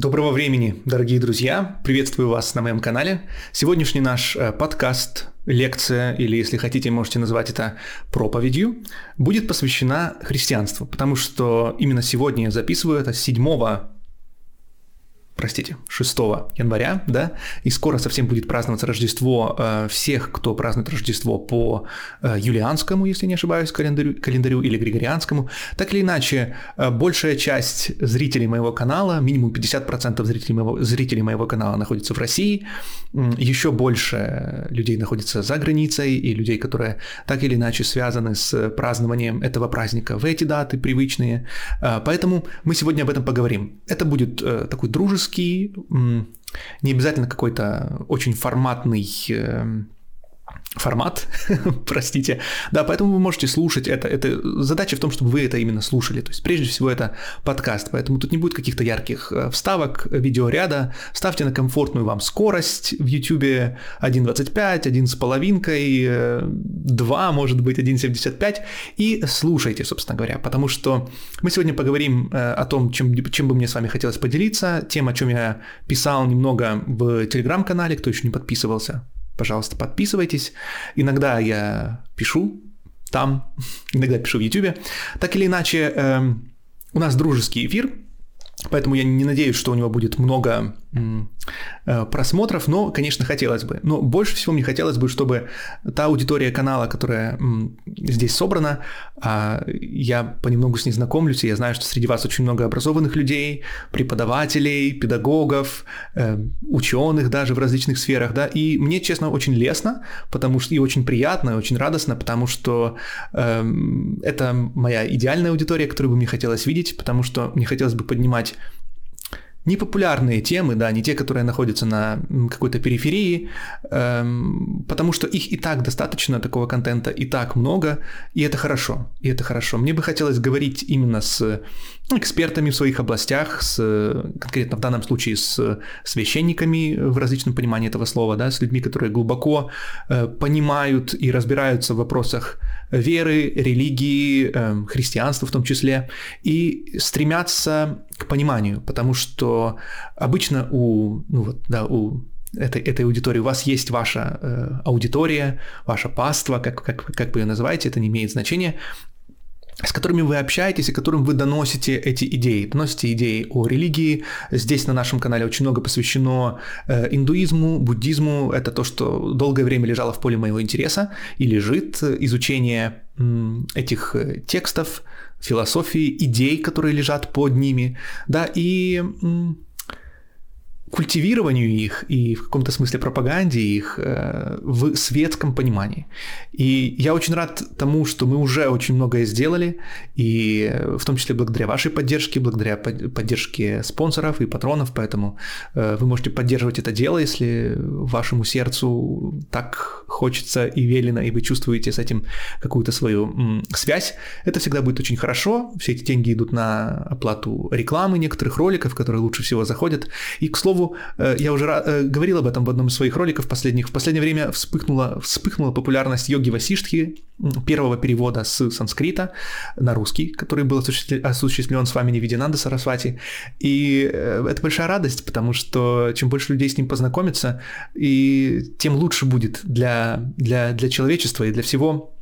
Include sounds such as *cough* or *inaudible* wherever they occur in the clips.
Доброго времени, дорогие друзья! Приветствую вас на моем канале. Сегодняшний наш э, подкаст, лекция, или если хотите, можете назвать это проповедью, будет посвящена христианству, потому что именно сегодня я записываю это 7 простите, 6 января, да, и скоро совсем будет праздноваться Рождество э, всех, кто празднует Рождество по э, юлианскому, если не ошибаюсь, календарю, календарю или григорианскому. Так или иначе, э, большая часть зрителей моего канала, минимум 50% зрителей моего, зрителей моего канала находится в России, еще больше людей находится за границей, и людей, которые так или иначе связаны с празднованием этого праздника в эти даты привычные. Поэтому мы сегодня об этом поговорим. Это будет такой дружеский узкий, не обязательно какой-то очень форматный эм, формат, *laughs* простите. Да, поэтому вы можете слушать это. это. Задача в том, чтобы вы это именно слушали. То есть, прежде всего, это подкаст, поэтому тут не будет каких-то ярких э, вставок, видеоряда. Ставьте на комфортную вам скорость в YouTube 1.25, 1 с половинкой, 2, может быть, 1.75 и слушайте, собственно говоря, потому что мы сегодня поговорим э, о том, чем, чем бы мне с вами хотелось поделиться, тем, о чем я писал немного в телеграм-канале, кто еще не подписывался, пожалуйста, подписывайтесь. Иногда я пишу там, *laughs* иногда пишу в YouTube. Так или иначе, э, у нас дружеский эфир, поэтому я не надеюсь, что у него будет много просмотров, но, конечно, хотелось бы. Но больше всего мне хотелось бы, чтобы та аудитория канала, которая здесь собрана, а, я понемногу с ней знакомлюсь, и я знаю, что среди вас очень много образованных людей, преподавателей, педагогов, э, ученых даже в различных сферах, да, и мне, честно, очень лестно, потому что и очень приятно, и очень радостно, потому что э, это моя идеальная аудитория, которую бы мне хотелось видеть, потому что мне хотелось бы поднимать непопулярные темы, да, не те, которые находятся на какой-то периферии, эм, потому что их и так достаточно, такого контента и так много, и это хорошо, и это хорошо. Мне бы хотелось говорить именно с экспертами в своих областях, с, конкретно в данном случае с священниками в различном понимании этого слова, да, с людьми, которые глубоко э, понимают и разбираются в вопросах веры, религии, э, христианства в том числе, и стремятся к пониманию, потому что обычно у, ну вот, да, у этой, этой аудитории. У вас есть ваша э, аудитория, ваша паства, как, как, как вы ее называете, это не имеет значения с которыми вы общаетесь и которым вы доносите эти идеи, доносите идеи о религии. Здесь на нашем канале очень много посвящено э, индуизму, буддизму. Это то, что долгое время лежало в поле моего интереса и лежит изучение э, этих текстов, философии, идей, которые лежат под ними, да, и э, культивированию их и в каком-то смысле пропаганде их э, в светском понимании. И я очень рад тому, что мы уже очень многое сделали, и в том числе благодаря вашей поддержке, благодаря поддержке спонсоров и патронов, поэтому э, вы можете поддерживать это дело, если вашему сердцу так хочется и велено, и вы чувствуете с этим какую-то свою связь. Это всегда будет очень хорошо, все эти деньги идут на оплату рекламы некоторых роликов, которые лучше всего заходят. И, к слову, слову, э, я уже э, говорил об этом в одном из своих роликов последних. В последнее время вспыхнула, вспыхнула популярность йоги Васиштхи, первого перевода с санскрита на русский, который был осуществлен с вами Невидинанда Сарасвати. И э, это большая радость, потому что чем больше людей с ним познакомится, и тем лучше будет для, для, для человечества и для всего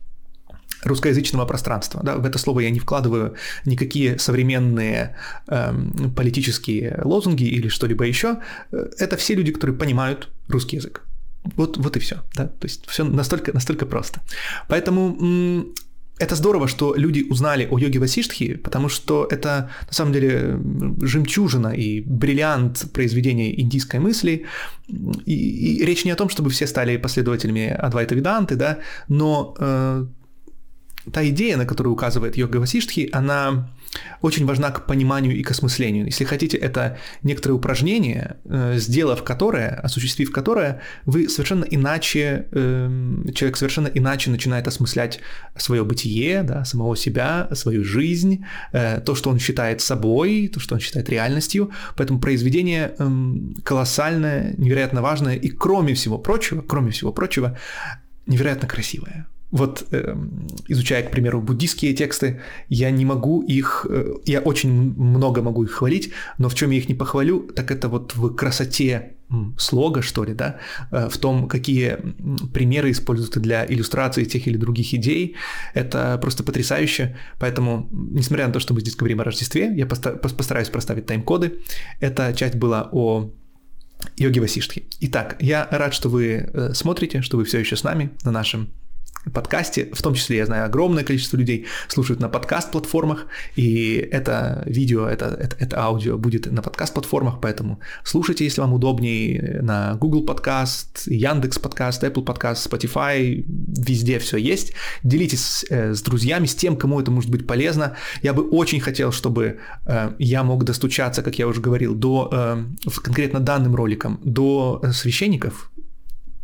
русскоязычного пространства. Да? В это слово я не вкладываю никакие современные эм, политические лозунги или что-либо еще. Это все люди, которые понимают русский язык. Вот, вот и все. Да? То есть все настолько, настолько просто. Поэтому это здорово, что люди узнали о йоге Васиштхи, потому что это на самом деле жемчужина и бриллиант произведения индийской мысли. И, и речь не о том, чтобы все стали последователями Адвайта Веданты, да, но э, та идея, на которую указывает йога Васиштхи, она очень важна к пониманию и к осмыслению. Если хотите, это некоторое упражнение, э, сделав которое, осуществив которое, вы совершенно иначе, эм, человек совершенно иначе начинает осмыслять свое бытие, да, самого себя, свою жизнь, э, то, что он считает собой, то, что он считает реальностью. Поэтому произведение эм, колоссальное, невероятно важное и, кроме всего прочего, кроме всего прочего, невероятно красивое. Вот э, изучая, к примеру, буддийские тексты, я не могу их, э, я очень много могу их хвалить, но в чем я их не похвалю, так это вот в красоте слога, что ли, да, э, в том, какие примеры используются для иллюстрации тех или других идей, это просто потрясающе. Поэтому, несмотря на то, что мы здесь говорим о Рождестве, я постараюсь проставить тайм-коды. Эта часть была о йоги Васиштхи. Итак, я рад, что вы э, смотрите, что вы все еще с нами на нашем подкасте, в том числе, я знаю, огромное количество людей слушают на подкаст-платформах, и это видео, это, это, это аудио будет на подкаст-платформах, поэтому слушайте, если вам удобнее, на Google подкаст, Яндекс подкаст, Apple подкаст, Spotify, везде все есть. Делитесь э, с друзьями, с тем, кому это может быть полезно. Я бы очень хотел, чтобы э, я мог достучаться, как я уже говорил, до э, конкретно данным роликом, до священников,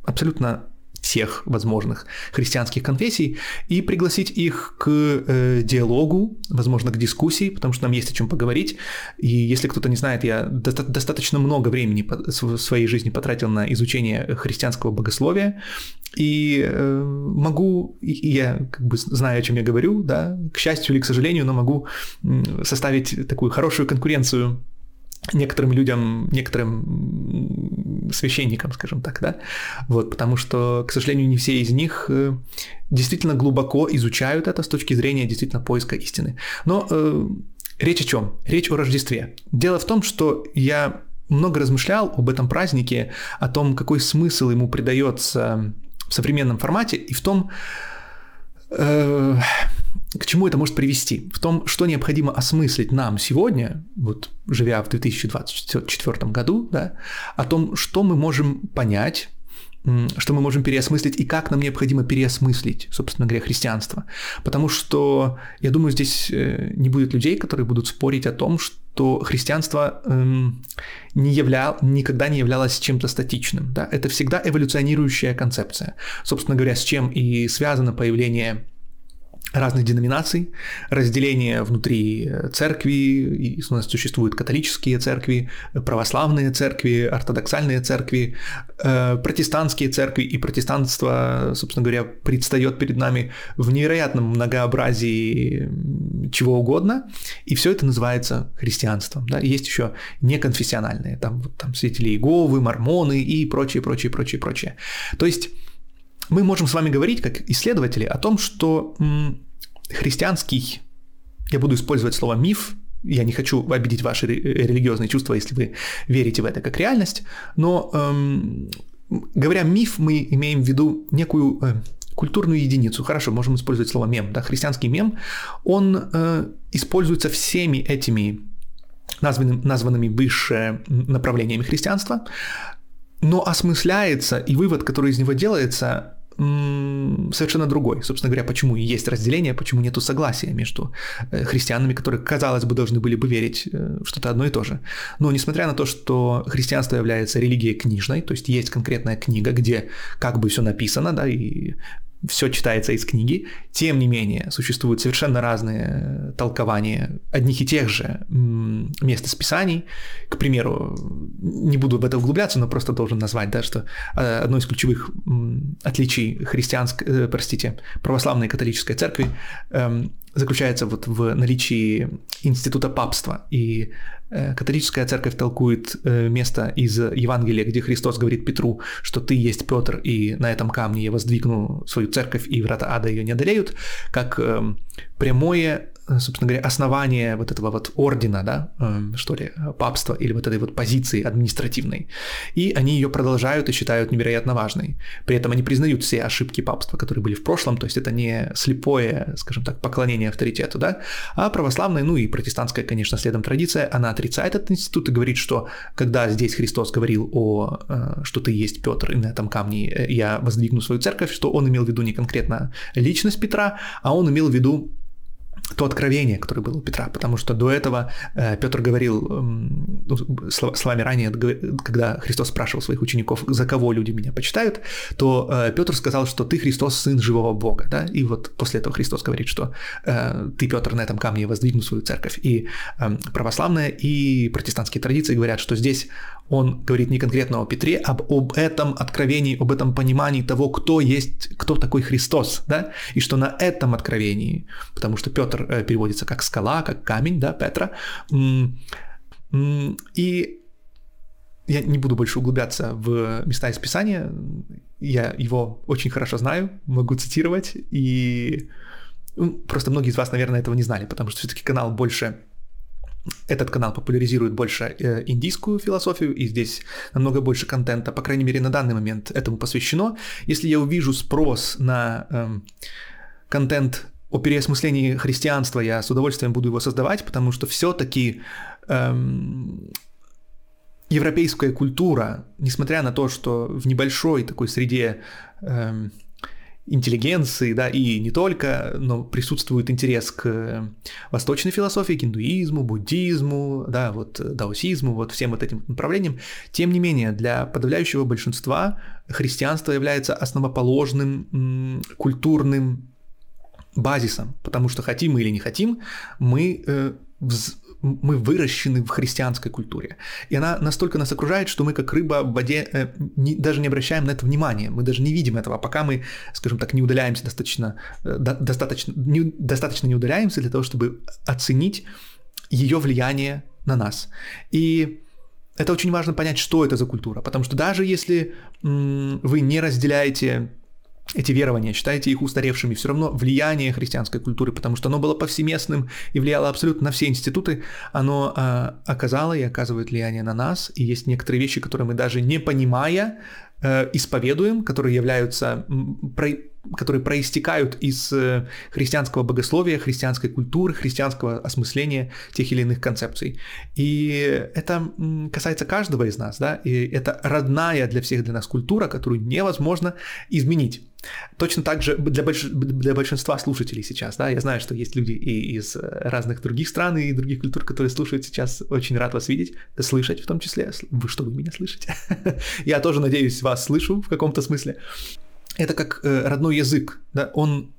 абсолютно всех возможных христианских конфессий и пригласить их к э, диалогу, возможно, к дискуссии, потому что нам есть о чем поговорить. И если кто-то не знает, я доста- достаточно много времени в своей жизни потратил на изучение христианского богословия, и э, могу, и я как бы знаю, о чем я говорю, да, к счастью или к сожалению, но могу составить такую хорошую конкуренцию некоторым людям, некоторым священникам, скажем так, да, вот, потому что, к сожалению, не все из них э, действительно глубоко изучают это с точки зрения действительно поиска истины. Но э, речь о чем? Речь о Рождестве. Дело в том, что я много размышлял об этом празднике, о том, какой смысл ему придается в современном формате, и в том, э, к чему это может привести? В том, что необходимо осмыслить нам сегодня, вот живя в 2024 году, да, о том, что мы можем понять, что мы можем переосмыслить и как нам необходимо переосмыслить, собственно говоря, христианство. Потому что, я думаю, здесь э, не будет людей, которые будут спорить о том, что христианство эм, не являл, никогда не являлось чем-то статичным. Да? Это всегда эволюционирующая концепция. Собственно говоря, с чем и связано появление разных деноминаций, разделение внутри э, церкви, и у нас существуют католические церкви, православные церкви, ортодоксальные церкви, э, протестантские церкви, и протестанство, собственно говоря, предстает перед нами в невероятном многообразии чего угодно, и все это называется христианством. Да? есть еще неконфессиональные, там, вот, там свидетели Иеговы, мормоны и прочее, прочее, прочее, прочее. То есть мы можем с вами говорить, как исследователи, о том, что христианский, я буду использовать слово миф, я не хочу обидеть ваши религиозные чувства, если вы верите в это как реальность, но эм, говоря миф, мы имеем в виду некую э, культурную единицу. Хорошо, можем использовать слово мем. Да? Христианский мем, он э, используется всеми этими названными, названными выше направлениями христианства, но осмысляется, и вывод, который из него делается, совершенно другой. Собственно говоря, почему есть разделение, почему нету согласия между э, христианами, которые, казалось бы, должны были бы верить э, что-то одно и то же. Но несмотря на то, что христианство является религией книжной, то есть есть конкретная книга, где как бы все написано, да, и все читается из книги, тем не менее существуют совершенно разные толкования одних и тех же мест из Писаний. К примеру, не буду в это углубляться, но просто должен назвать, да, что э, одно из ключевых отличий христианской, э, простите, православной католической церкви эм, заключается вот в наличии института папства. И э, католическая церковь толкует э, место из Евангелия, где Христос говорит Петру, что ты есть Петр, и на этом камне я воздвигну свою церковь, и врата ада ее не одолеют, как эм, прямое собственно говоря, основание вот этого вот ордена, да, эм, что ли, папства или вот этой вот позиции административной. И они ее продолжают и считают невероятно важной. При этом они признают все ошибки папства, которые были в прошлом, то есть это не слепое, скажем так, поклонение авторитету, да, а православная, ну и протестантская, конечно, следом традиция, она отрицает этот институт и говорит, что когда здесь Христос говорил о, э, что ты есть Петр, и на этом камне э, я воздвигну свою церковь, что он имел в виду не конкретно личность Петра, а он имел в виду то откровение, которое было у Петра, потому что до этого э, Петр говорил ну, словами ранее, когда Христос спрашивал своих учеников, за кого люди меня почитают, то э, Петр сказал, что ты Христос, сын живого Бога, да, и вот после этого Христос говорит, что э, ты, Петр, на этом камне воздвигну свою церковь, и православная и протестантские традиции говорят, что здесь Он говорит не конкретно о Петре, а об этом откровении, об этом понимании того, кто есть, кто такой Христос, да, и что на этом откровении, потому что Петр э, переводится как скала, как камень, да, Петра, и я не буду больше углубляться в места из Писания, я его очень хорошо знаю, могу цитировать, и ну, просто многие из вас, наверное, этого не знали, потому что все-таки канал больше этот канал популяризирует больше э, индийскую философию, и здесь намного больше контента, по крайней мере, на данный момент этому посвящено. Если я увижу спрос на эм, контент о переосмыслении христианства, я с удовольствием буду его создавать, потому что все-таки эм, европейская культура, несмотря на то, что в небольшой такой среде эм, интеллигенции, да, и не только, но присутствует интерес к восточной философии, к индуизму, буддизму, да, вот даосизму, вот всем вот этим направлениям. Тем не менее, для подавляющего большинства христианство является основоположным культурным базисом, потому что хотим мы или не хотим, мы э, мы выращены в христианской культуре. И она настолько нас окружает, что мы как рыба в воде э, не, даже не обращаем на это внимания, мы даже не видим этого, пока мы, скажем так, не удаляемся достаточно, э, до, достаточно, не, достаточно не удаляемся для того, чтобы оценить ее влияние на нас. И это очень важно понять, что это за культура, потому что даже если м, вы не разделяете эти верования, считаете их устаревшими, все равно влияние христианской культуры, потому что оно было повсеместным и влияло абсолютно на все институты, оно э, оказало и оказывает влияние на нас, и есть некоторые вещи, которые мы даже не понимая, э, исповедуем, которые являются, которые проистекают из э, христианского богословия, христианской культуры, христианского осмысления тех или иных концепций. И это касается каждого из нас, да, и это родная для всех для нас культура, которую невозможно изменить. Точно так же для, больш... для большинства слушателей сейчас, да, я знаю, что есть люди и из разных других стран и других культур, которые слушают сейчас, очень рад вас видеть, слышать в том числе, вы что, вы меня слышите? *laughs* я тоже, надеюсь, вас слышу в каком-то смысле. Это как э, родной язык, да, он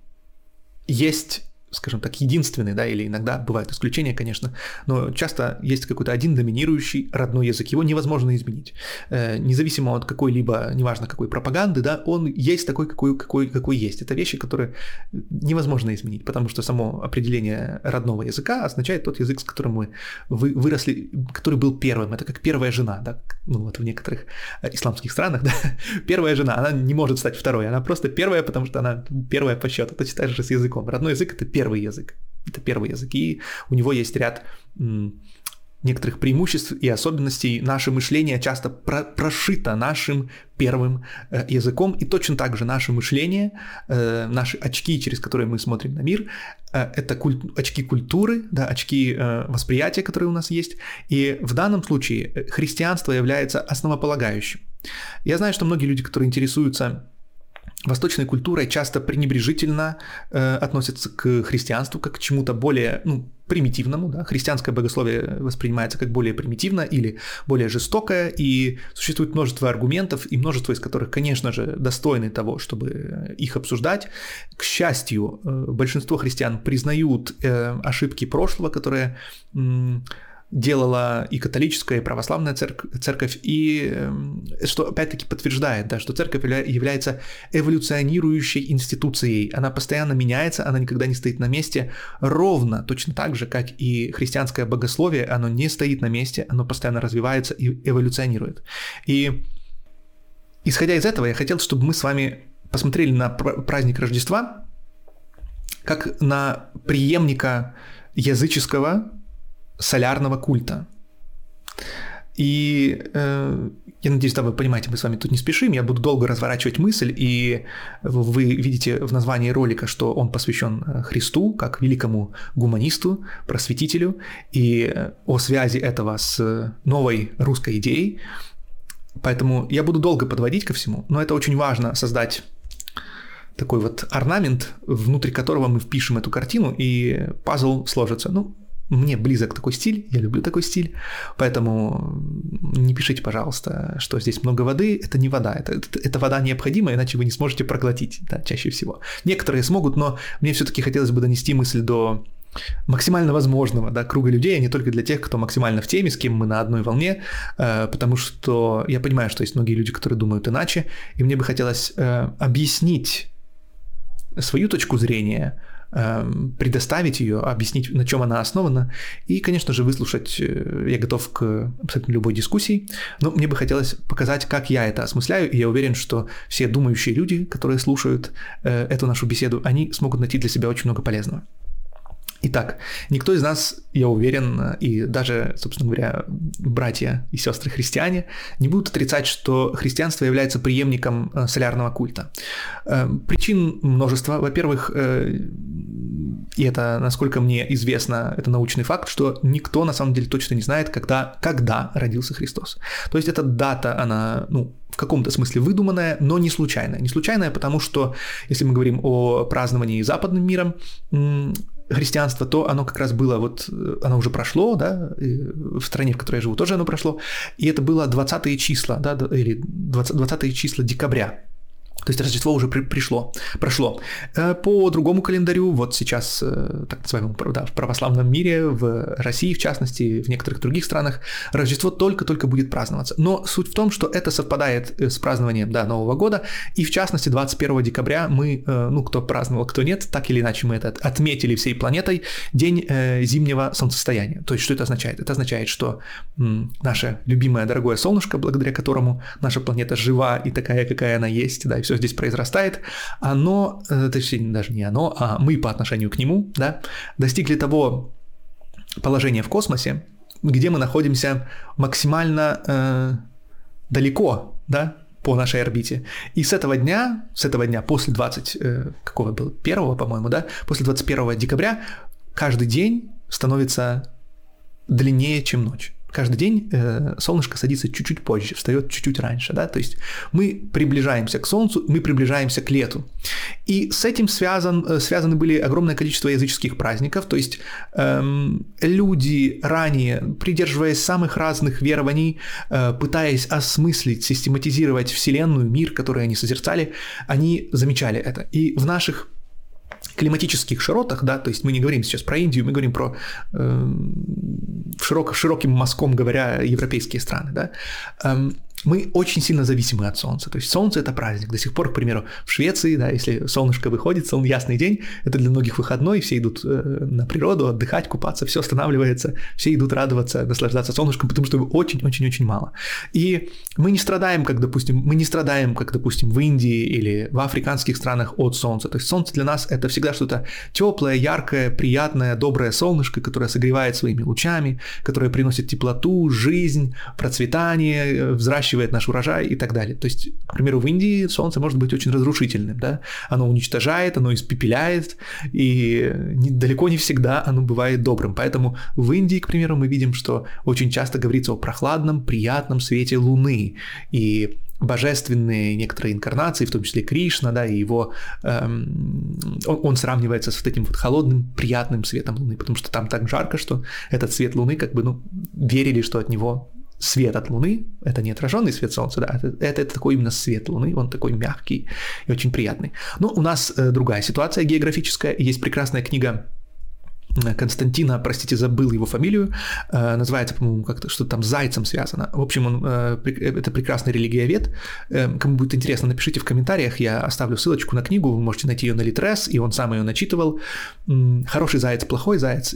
есть скажем так, единственный, да, или иногда бывают исключения, конечно, но часто есть какой-то один доминирующий родной язык, его невозможно изменить. Э, независимо от какой-либо, неважно какой пропаганды, да, он есть такой, какой, какой, какой есть. Это вещи, которые невозможно изменить, потому что само определение родного языка означает тот язык, с которым мы вы, выросли, который был первым. Это как первая жена, да, ну вот в некоторых исламских странах, да, *laughs* первая жена, она не может стать второй, она просто первая, потому что она первая по счету. Точно так же с языком. Родной язык — это первый первый язык. Это первый язык. И у него есть ряд некоторых преимуществ и особенностей. Наше мышление часто про прошито нашим первым э, языком, и точно так же наше мышление, э, наши очки, через которые мы смотрим на мир, э, это куль очки культуры, да, очки э, восприятия, которые у нас есть. И в данном случае э, христианство является основополагающим. Я знаю, что многие люди, которые интересуются восточной культурой часто пренебрежительно э, относятся к христианству как к чему-то более ну, примитивному. Да? Христианское богословие воспринимается как более примитивно или более жестокое, и существует множество аргументов, и множество из которых, конечно же, достойны того, чтобы их обсуждать. К счастью, э, большинство христиан признают э, ошибки прошлого, которые делала и католическая, и православная церковь, церковь и эм, что опять-таки подтверждает, да, что церковь является эволюционирующей институцией. Она постоянно меняется, она никогда не стоит на месте, ровно точно так же, как и христианское богословие, оно не стоит на месте, оно постоянно развивается и эволюционирует. И исходя из этого, я хотел, чтобы мы с вами посмотрели на праздник Рождества как на преемника языческого солярного культа. И э, я надеюсь, да, вы понимаете, мы с вами тут не спешим, я буду долго разворачивать мысль, и вы видите в названии ролика, что он посвящен э, Христу, как великому гуманисту, просветителю, и э, о связи этого с новой русской идеей. Поэтому я буду долго подводить ко всему, но это очень важно создать такой вот орнамент, внутри которого мы впишем эту картину, и пазл сложится. Ну, мне близок такой стиль, я люблю такой стиль, поэтому не пишите, пожалуйста, что здесь много воды, это не вода, это, это, это вода необходима, иначе вы не сможете проглотить, да, чаще всего. Некоторые смогут, но мне все-таки хотелось бы донести мысль до максимально возможного да, круга людей, а не только для тех, кто максимально в теме, с кем мы на одной волне, э, потому что я понимаю, что есть многие люди, которые думают иначе, и мне бы хотелось э, объяснить свою точку зрения, предоставить ее, объяснить, на чем она основана, и, конечно же, выслушать. Э, я готов к абсолютно любой дискуссии, но мне бы хотелось показать, как я это осмысляю, и я уверен, что все думающие люди, которые слушают э, эту нашу беседу, они смогут найти для себя очень много полезного. Итак, никто из нас, я уверен, и даже, собственно говоря, братья и сестры христиане не будут отрицать, что христианство является преемником э, солярного культа. Э, причин множество. Во-первых, э, и это, насколько мне известно, это научный факт, что никто на самом деле точно не знает, когда, когда родился Христос. То есть эта дата, она, ну, в каком-то смысле выдуманная, но не случайная. Не случайная, потому что, если мы говорим о праздновании западным миром, христианство, то оно как раз было вот, э, оно уже прошло, да, в стране, в которой я живу, тоже оно прошло, и это было 20 числа, да, или 20, 20 числа декабря то есть Рождество уже при, пришло, прошло. Э, по другому календарю, вот сейчас, э, так называемому, да, в православном мире, в России в частности, в некоторых других странах, Рождество только-только будет праздноваться. Но суть в том, что это совпадает э, с празднованием да, Нового года, и в частности 21 декабря мы, ну кто праздновал, кто нет, так или иначе мы это отметили всей планетой, день зимнего солнцестояния. То есть что это означает? Это означает, что наше любимое дорогое солнышко, благодаря которому наша планета жива и такая, какая она есть, да, все здесь произрастает, оно, э, точнее, даже не оно, а мы по отношению к нему, да, достигли того положения в космосе, где мы находимся максимально э, далеко, да, по нашей орбите. И с этого дня, с этого дня, после 20, э, какого было, первого, по-моему, да, после 21 декабря, каждый день становится длиннее, чем ночь каждый день э, солнышко садится чуть-чуть позже, встает чуть-чуть раньше, да, то есть мы приближаемся к солнцу, мы приближаемся к лету. И с этим связан, э, связаны были огромное количество языческих праздников, то есть эм, люди ранее, придерживаясь самых разных верований, э, пытаясь осмыслить, систематизировать Вселенную, мир, который они созерцали, они замечали это. И в наших климатических широтах, да, то есть мы не говорим сейчас про Индию, мы говорим про э, широк, широким мазком говоря европейские страны, да, э, мы очень сильно зависимы от Солнца. То есть Солнце – это праздник. До сих пор, к примеру, в Швеции, да, если солнышко выходит, сон ясный день, это для многих выходной, все идут э, на природу, отдыхать, купаться, все останавливается, все идут радоваться, наслаждаться солнышком, потому что его очень-очень-очень мало. И мы не страдаем, как, допустим, мы не страдаем, как, допустим, в Индии или в африканских странах от солнца. То есть солнце для нас – это всегда что-то теплое, яркое, приятное, доброе солнышко, которое согревает своими лучами, которое приносит теплоту, жизнь, процветание, взращивание выращивает наш урожай и так далее. То есть, к примеру, в Индии солнце может быть очень разрушительным, да, оно уничтожает, оно испепеляет, и далеко не всегда оно бывает добрым. Поэтому в Индии, к примеру, мы видим, что очень часто говорится о прохладном, приятном свете Луны, и божественные некоторые инкарнации, в том числе Кришна, да, и его, эм, он, он сравнивается с вот этим вот холодным, приятным светом Луны, потому что там так жарко, что этот свет Луны, как бы, ну, верили, что от него свет от Луны, это не отраженный свет Солнца, да, это, это, такой именно свет Луны, он такой мягкий и очень приятный. Но у нас э, другая ситуация географическая, есть прекрасная книга э, Константина, простите, забыл его фамилию, э, называется, по-моему, как-то что-то там с зайцем связано. В общем, он, э, это прекрасный религиовед. Э, кому будет интересно, напишите в комментариях, я оставлю ссылочку на книгу, вы можете найти ее на Литрес, и он сам ее начитывал. Хороший заяц, плохой заяц,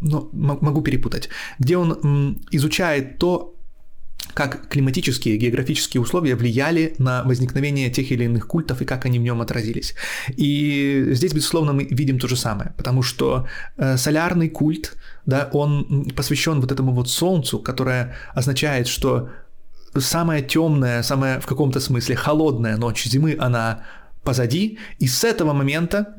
но могу перепутать. Где он изучает то, как климатические и географические условия влияли на возникновение тех или иных культов и как они в нем отразились. И здесь, безусловно, мы видим то же самое, потому что э, солярный культ, да, он посвящен вот этому вот солнцу, которое означает, что самая темная, самая в каком-то смысле холодная ночь зимы, она позади, и с этого момента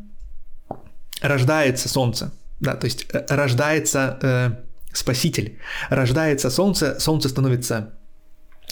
рождается солнце, да, то есть э, рождается э, Спаситель. Рождается солнце, солнце становится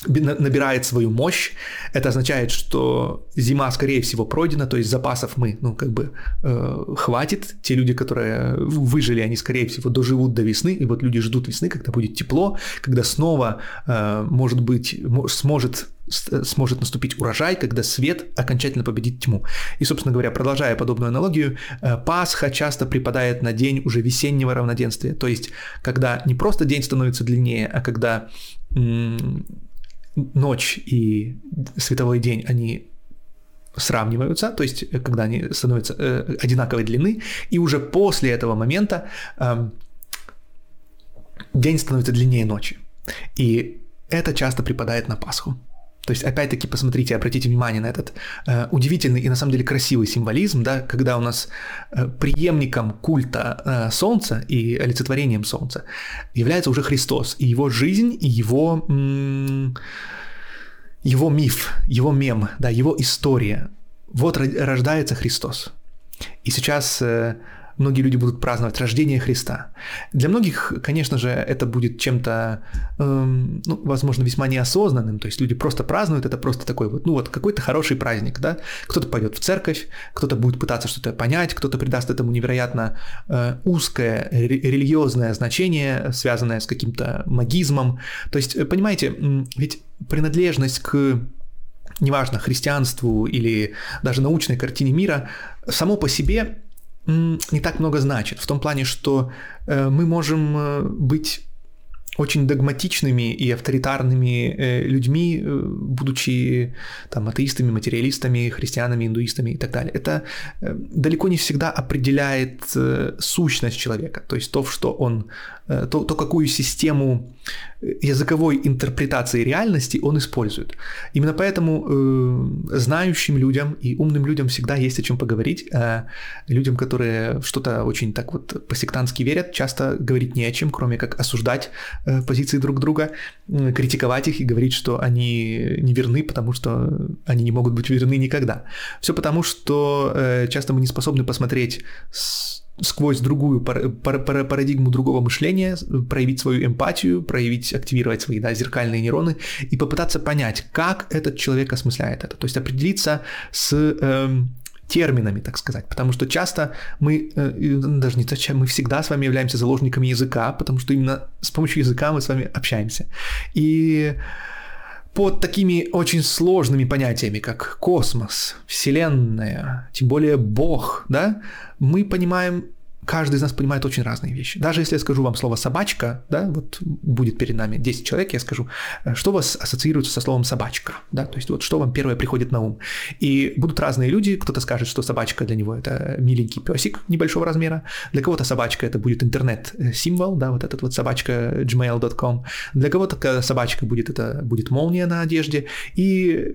набирает свою мощь. Это означает, что зима, скорее всего, пройдена, то есть запасов мы, ну, как бы э, хватит. Те люди, которые выжили, они, скорее всего, доживут до весны. И вот люди ждут весны, когда будет тепло, когда снова, э, может быть, сможет сможет наступить урожай, когда свет окончательно победит тьму. И, собственно говоря, продолжая подобную аналогию, э, Пасха часто припадает на день уже весеннего равноденствия, то есть когда не просто день становится длиннее, а когда ночь и световой день, они сравниваются, то есть э, когда они становятся э, одинаковой длины, и уже после этого момента э, день становится длиннее ночи. И это часто припадает на Пасху. То есть, опять-таки, посмотрите, обратите внимание на этот э, удивительный и на самом деле красивый символизм, да, когда у нас э, преемником культа э, Солнца и олицетворением Солнца является уже Христос, и его жизнь, и его, м- его миф, его мем, да, его история. Вот рождается Христос. И сейчас э, многие люди будут праздновать рождение Христа. Для многих, конечно же, это будет чем-то, эм, ну, возможно, весьма неосознанным, то есть люди просто празднуют, это просто такой вот, ну вот какой-то хороший праздник, да, кто-то пойдет в церковь, кто-то будет пытаться что-то понять, кто-то придаст этому невероятно э, узкое религиозное значение, связанное с каким-то магизмом, то есть, э, понимаете, ведь принадлежность к неважно, христианству или даже научной картине мира, само по себе не так много значит. В том плане, что э, мы можем э, быть очень догматичными и авторитарными э, людьми, будучи там атеистами, материалистами, христианами, индуистами и так далее. Это далеко не всегда определяет сущность человека, то есть то, что он то, то какую систему языковой интерпретации реальности он использует. Именно поэтому э, знающим людям и умным людям всегда есть о чем поговорить. А людям, которые что-то очень так вот по-сектантски верят, часто говорить не о чем, кроме как осуждать э, позиции друг друга, э, критиковать их и говорить, что они не верны, потому что они не могут быть верны никогда. Все потому, что э, часто мы не способны посмотреть с сквозь другую парадигму другого мышления, проявить свою эмпатию, проявить, активировать свои да, зеркальные нейроны и попытаться понять, как этот человек осмысляет это. То есть определиться с эм, терминами, так сказать, потому что часто мы, э, даже не зачем, мы всегда с вами являемся заложниками языка, потому что именно с помощью языка мы с вами общаемся. И под такими очень сложными понятиями, как космос, Вселенная, тем более Бог, да, мы понимаем каждый из нас понимает очень разные вещи. Даже если я скажу вам слово «собачка», да, вот будет перед нами 10 человек, я скажу, э, что у вас ассоциируется со словом «собачка», да, то есть вот что вам первое приходит на ум. И будут разные люди, кто-то скажет, что собачка для него это миленький песик небольшого размера, для кого-то собачка это будет интернет-символ, да, вот этот вот собачка gmail.com, для кого-то собачка будет это будет молния на одежде, и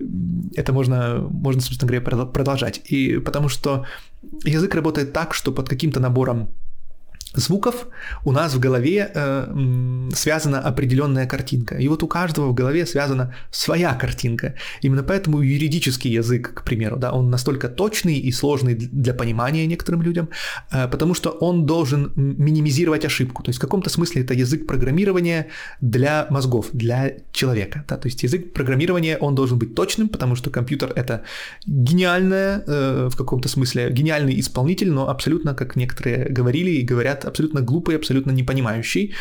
это можно, можно, собственно говоря, продолжать. И потому что язык работает так, что под каким-то набором звуков у нас в голове э, связана определенная картинка. И вот у каждого в голове связана своя картинка. Именно поэтому юридический язык, к примеру, да, он настолько точный и сложный для понимания некоторым людям, э, потому что он должен минимизировать ошибку. То есть в каком-то смысле это язык программирования для мозгов, для человека. Да? То есть язык программирования, он должен быть точным, потому что компьютер это гениальное, э, в каком-то смысле, гениальный исполнитель, но абсолютно, как некоторые говорили и говорят, абсолютно глупый, абсолютно не понимающий.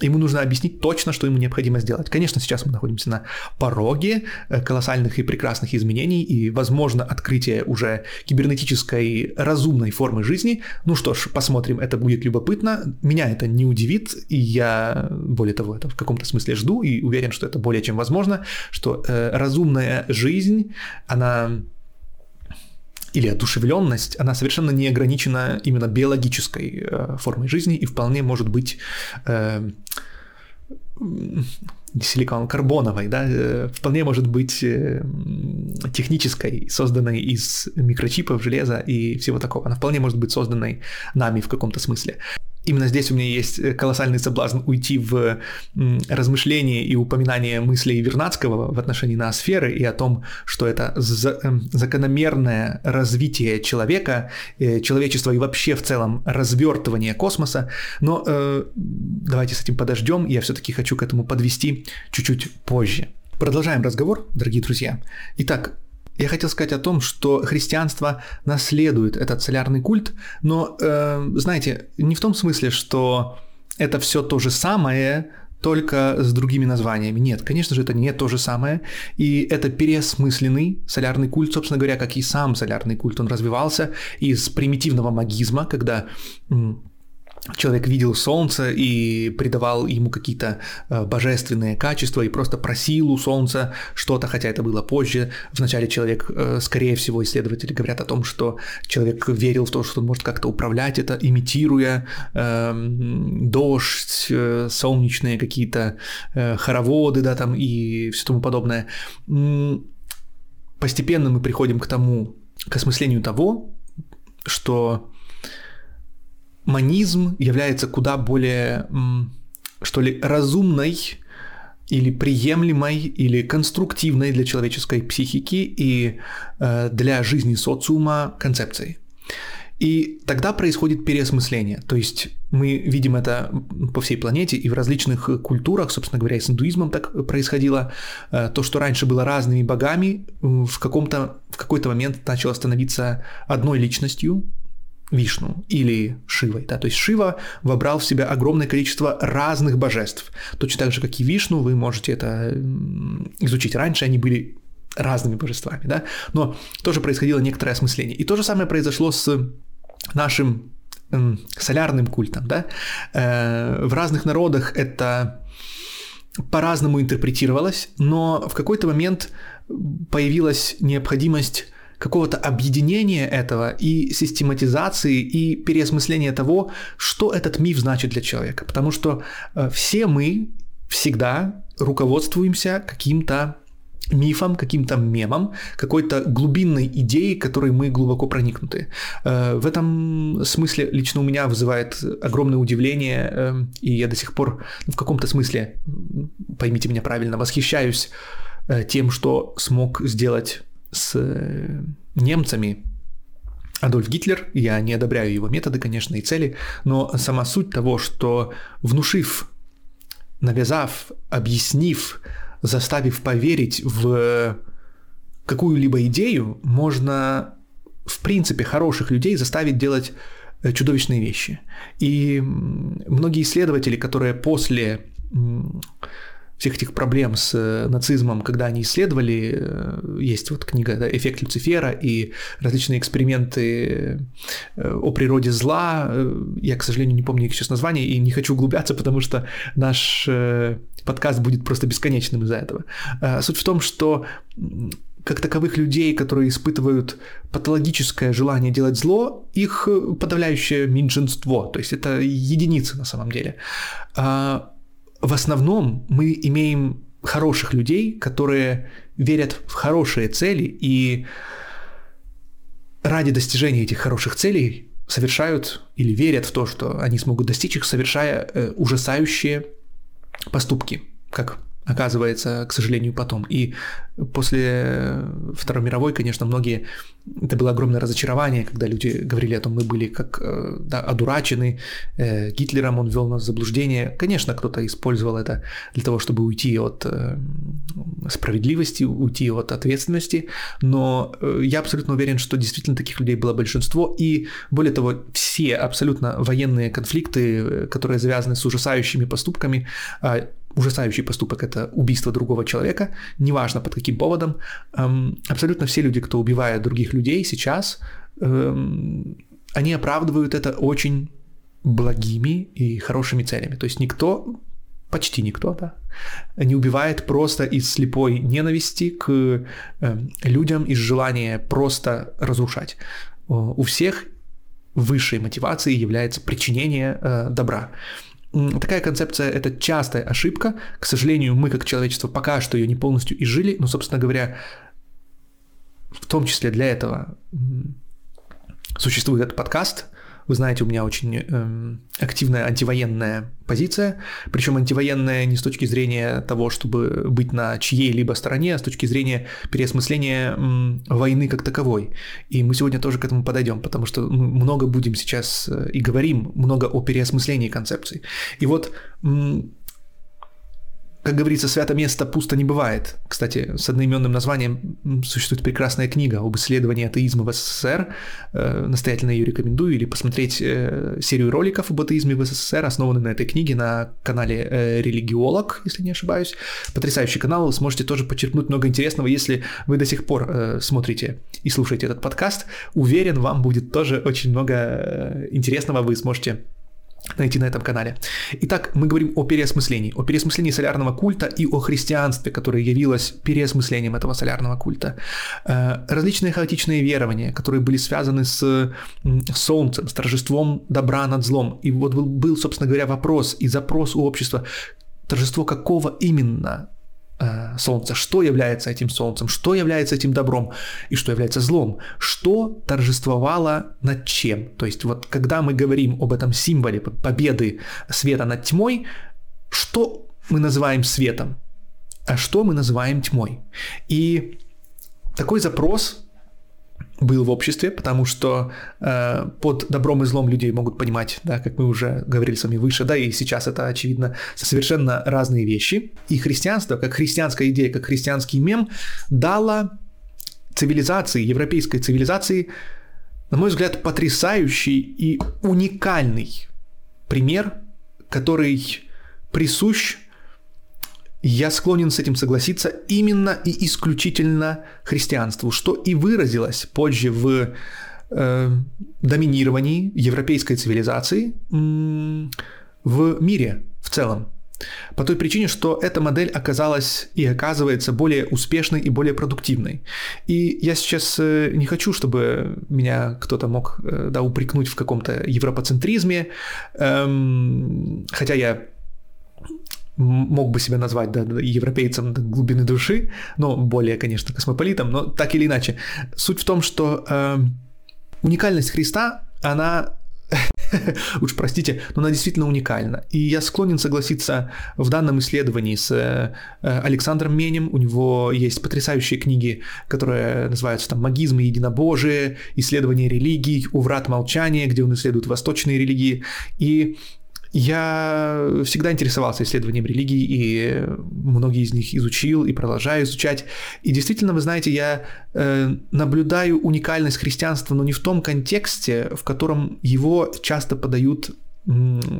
Ему нужно объяснить точно, что ему необходимо сделать. Конечно, сейчас мы находимся на пороге э, колоссальных и прекрасных изменений и, возможно, открытие уже кибернетической разумной формы жизни. Ну что ж, посмотрим, это будет любопытно. Меня это не удивит, и я, более того, это в каком-то смысле жду и уверен, что это более чем возможно, что э, разумная жизнь, она или одушевленность, она совершенно не ограничена именно биологической э, формой жизни и вполне может быть э, силикон карбоновой, да, э, вполне может быть э, технической, созданной из микрочипов, железа и всего такого. Она вполне может быть созданной нами в каком-то смысле. Именно здесь у меня есть э, колоссальный соблазн уйти в размышления и упоминание мыслей Вернадского в отношении ноосферы и о том, что это эм, закономерное развитие человека, э, человечества и вообще в целом развертывание космоса. Но э, давайте с этим подождем, я все-таки хочу к этому подвести чуть-чуть позже. Продолжаем разговор, дорогие друзья. Итак, я хотел сказать о том, что христианство наследует этот солярный культ, но, э, знаете, не в том смысле, что это все то же самое, только с другими названиями. Нет, конечно же, это не то же самое. И это переосмысленный солярный культ, собственно говоря, как и сам солярный культ. Он развивался из примитивного магизма, когда человек видел солнце и придавал ему какие-то э, божественные качества и просто просил у солнца что-то, хотя это было позже. Вначале человек, э, скорее всего, исследователи говорят о том, что человек верил в то, что он может как-то управлять это, имитируя э, дождь, солнечные какие-то э, хороводы, да, там и все тому подобное. Постепенно мы приходим к тому, к осмыслению того, что манизм является куда более, что ли, разумной или приемлемой, или конструктивной для человеческой психики и э, для жизни социума концепцией. И тогда происходит переосмысление. То есть мы видим это по всей планете и в различных культурах, собственно говоря, и с индуизмом так происходило. Э, то, что раньше было разными богами, в, каком-то, в какой-то момент начало становиться одной личностью, Вишну или Шивой. Да? То есть Шива вобрал в себя огромное количество разных божеств. Точно так же, как и Вишну, вы можете это изучить. Раньше они были разными божествами, да? но тоже происходило некоторое осмысление. И то же самое произошло с нашим солярным культом. Да? Э, в разных народах это по-разному интерпретировалось, но в какой-то момент появилась необходимость какого-то объединения этого и систематизации и переосмысления того, что этот миф значит для человека. Потому что э, все мы всегда руководствуемся каким-то мифом, каким-то мемом, какой-то глубинной идеей, которой мы глубоко проникнуты. Э, в этом смысле лично у меня вызывает огромное удивление, э, и я до сих пор в каком-то смысле, поймите меня правильно, восхищаюсь тем, что смог сделать с э, немцами Адольф Гитлер, я не одобряю его методы, конечно, и цели, но сама суть того, что внушив, навязав, объяснив, заставив поверить в какую-либо идею, можно, в принципе, хороших людей заставить делать э, чудовищные вещи. И многие исследователи, которые после всех этих проблем с э, нацизмом, когда они исследовали, э, есть вот книга да, «Эффект Люцифера» и различные эксперименты э, о природе зла. Я, к сожалению, не помню их сейчас название и не хочу углубляться, потому что наш подкаст будет просто бесконечным из-за этого. Суть в том, что как таковых людей, которые испытывают патологическое желание делать зло, их подавляющее меньшинство, то есть это единицы на самом деле. В основном мы имеем хороших людей, которые верят в хорошие цели и ради достижения этих хороших целей совершают или верят в то, что они смогут достичь их, совершая э, ужасающие поступки, как оказывается, к сожалению, потом. И после Второй мировой, конечно, многие... Это было огромное разочарование, когда люди говорили о том, мы были как э, да, одурачены э, Гитлером, он ввел нас в заблуждение. Конечно, кто-то использовал это для того, чтобы уйти от э, справедливости, уйти от ответственности, но я абсолютно уверен, что действительно таких людей было большинство, и более того, все абсолютно военные конфликты, которые завязаны с ужасающими поступками, а, ужасающий поступок – это убийство другого человека, неважно под каким поводом. Эм, абсолютно все люди, кто убивает других людей сейчас, эм, они оправдывают это очень благими и хорошими целями. То есть никто, почти никто, да, не убивает просто из слепой ненависти к эм, людям, из желания просто разрушать. У всех высшей мотивацией является причинение э, добра. Такая концепция – это частая ошибка. К сожалению, мы как человечество пока что ее не полностью изжили, но, собственно говоря, в том числе для этого существует этот подкаст – вы знаете, у меня очень э, активная антивоенная позиция, причем антивоенная не с точки зрения того, чтобы быть на чьей-либо стороне, а с точки зрения переосмысления э, войны как таковой. И мы сегодня тоже к этому подойдем, потому что мы много будем сейчас э, и говорим много о переосмыслении концепций. И вот э, как говорится, свято место пусто не бывает. Кстати, с одноименным названием существует прекрасная книга об исследовании атеизма в СССР. Э, настоятельно ее рекомендую. Или посмотреть э, серию роликов об атеизме в СССР, основанную на этой книге на канале э, «Религиолог», если не ошибаюсь. Потрясающий канал, вы сможете тоже почерпнуть много интересного, если вы до сих пор смотрите и слушаете этот подкаст. Уверен, вам будет тоже очень много интересного, вы сможете найти на этом канале. Итак, мы говорим о переосмыслении, о переосмыслении солярного культа и о христианстве, которое явилось переосмыслением этого солярного культа. Э, различные хаотичные верования, которые были связаны с солнцем, с торжеством добра над злом. И вот был, собственно говоря, вопрос и запрос у общества, торжество какого именно Э, солнца, что является этим солнцем, что является этим добром? И что является злом, что торжествовало над чем. То есть вот когда мы говорим об этом символе победы света над тьмой, что мы называем светом, а что мы называем тьмой. И такой запрос был в обществе, потому что э, под добром и злом людей могут понимать, да, как мы уже говорили с вами выше, да, и сейчас это очевидно, совершенно разные вещи. И христианство, как христианская идея, как христианский мем, дало цивилизации, европейской цивилизации, на мой взгляд, потрясающий и уникальный пример, который присущ я склонен с этим согласиться именно и исключительно христианству, что и выразилось позже в э, доминировании европейской цивилизации в мире в целом. По той причине, что эта модель оказалась и оказывается более успешной и более продуктивной. И я сейчас э, не хочу, чтобы меня кто-то мог э, да, упрекнуть в каком-то европоцентризме, эм, хотя я мог бы себя назвать да, европейцем до глубины души, но более, конечно, космополитом, но так или иначе. Суть в том, что э, уникальность Христа, она *laughs* уж простите, но она действительно уникальна. И я склонен согласиться в данном исследовании с э, Александром Менем. У него есть потрясающие книги, которые называются там «Магизм и единобожие», «Исследование религий», «У врат молчания», где он исследует восточные религии. И я всегда интересовался исследованием религии, и многие из них изучил и продолжаю изучать. И действительно, вы знаете, я э, наблюдаю уникальность христианства, но не в том контексте, в котором его часто подают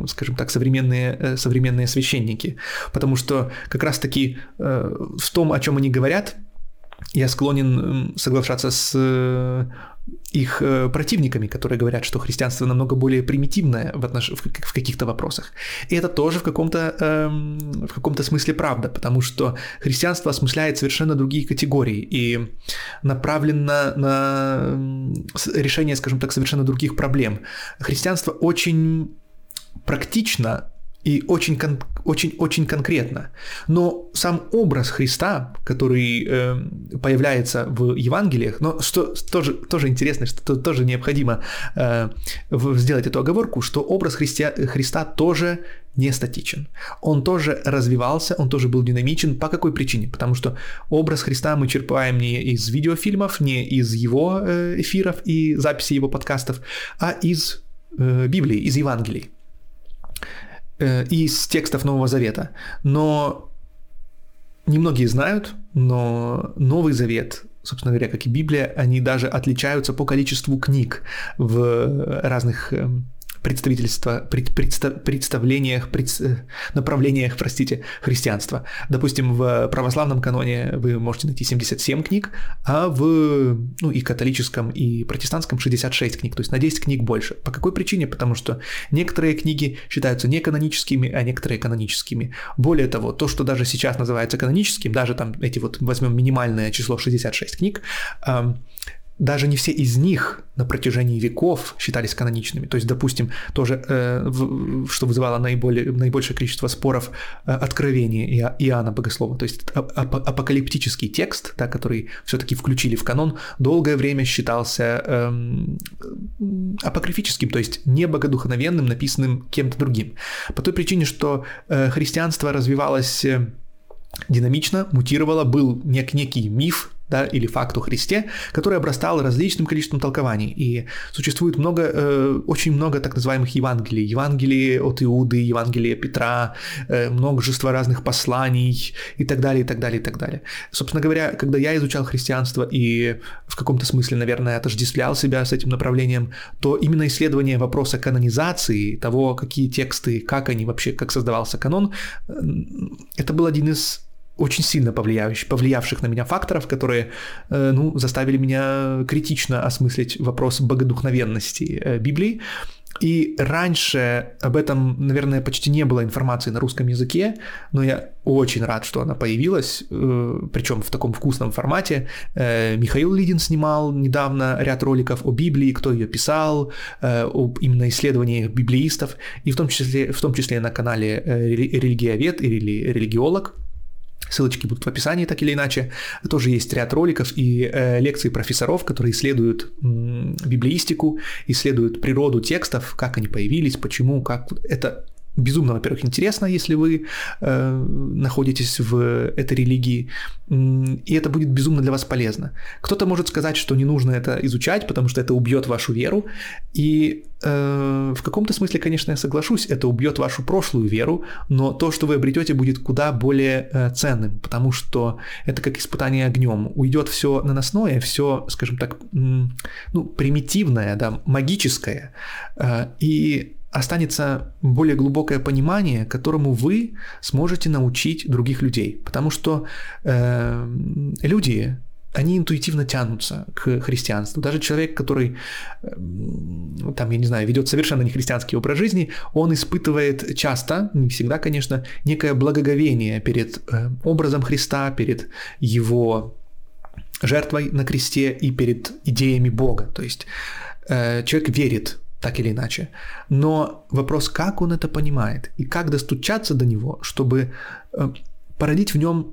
скажем так, современные, э, современные священники. Потому что как раз-таки э, в том, о чем они говорят, я склонен соглашаться с их э, противниками, которые говорят, что христианство намного более примитивное в, отнош... в каких-то вопросах. И это тоже в каком-то, эм, в каком-то смысле правда, потому что христианство осмысляет совершенно другие категории и направлено на решение, скажем так, совершенно других проблем. Христианство очень практично и очень, кон- очень, очень конкретно. Но сам образ Христа, который э, появляется в Евангелиях, но что тоже, тоже интересно, что тоже необходимо э, сделать эту оговорку, что образ Христия, Христа тоже не статичен. Он тоже развивался, он тоже был динамичен. По какой причине? Потому что образ Христа мы черпаем не из видеофильмов, не из его э, эфиров и записи его подкастов, а из э, Библии, из Евангелий. Э, из текстов Нового Завета. Но немногие знают, но Новый Завет, собственно говоря, как и Библия, они даже отличаются по количеству книг в разных эм, представительства, пред, представ, представлениях, пред, э, направлениях, простите, христианства. Допустим, в православном каноне вы можете найти 77 книг, а в ну, и католическом, и протестантском 66 книг, то есть на 10 книг больше. По какой причине? Потому что некоторые книги считаются неканоническими, а некоторые каноническими. Более того, то, что даже сейчас называется каноническим, даже там эти вот возьмем минимальное число 66 книг, даже не все из них на протяжении веков считались каноничными. То есть, допустим, тоже, э, что вызывало наиболее, наибольшее количество споров, э, откровение Ио, Иоанна Богослова. То есть ап апокалиптический текст, да, который все-таки включили в канон, долгое время считался э, апокрифическим, то есть не богодухновенным, написанным кем-то другим. По той причине, что э, христианство развивалось э, динамично, мутировало, был нек некий миф, да, или факт о Христе, который обрастал различным количеством толкований. И существует много, э, очень много так называемых Евангелий. Евангелие от Иуды, Евангелие Петра, э, множество разных посланий и так далее, и так далее, и так далее. Собственно говоря, когда я изучал христианство и в каком-то смысле, наверное, отождествлял себя с этим направлением, то именно исследование вопроса канонизации, того, какие тексты, как они вообще, как создавался канон, э, это был один из очень сильно повлиявших, повлиявших на меня факторов, которые э, ну, заставили меня критично осмыслить вопрос богодухновенности э, Библии. И раньше об этом, наверное, почти не было информации на русском языке, но я очень рад, что она появилась, э, причем в таком вкусном формате. Михаил Лидин снимал недавно ряд роликов о Библии, кто ее писал, об именно исследованиях библеистов, и в том числе, в том числе на канале «Религиовед» или «Религиолог», Ссылочки будут в описании, так или иначе. Тоже есть ряд роликов и э, лекций профессоров, которые исследуют м, библеистику, исследуют природу текстов, как они появились, почему, как это безумно, во-первых, интересно, если вы э, находитесь в этой религии, и это будет безумно для вас полезно. Кто-то может сказать, что не нужно это изучать, потому что это убьет вашу веру, и э, в каком-то смысле, конечно, я соглашусь, это убьет вашу прошлую веру, но то, что вы обретете, будет куда более э, ценным, потому что это как испытание огнем. Уйдет все наносное, все, скажем так, ну, примитивное, да, магическое, э, и останется более глубокое понимание, которому вы сможете научить других людей. Потому что э, люди, они интуитивно тянутся к христианству. Даже человек, который, э, там, я не знаю, ведет совершенно не христианский образ жизни, он испытывает часто, не всегда, конечно, некое благоговение перед э, образом Христа, перед его жертвой на кресте и перед идеями Бога. То есть э, человек верит так или иначе. Но вопрос, как он это понимает и как достучаться до него, чтобы э, породить в нем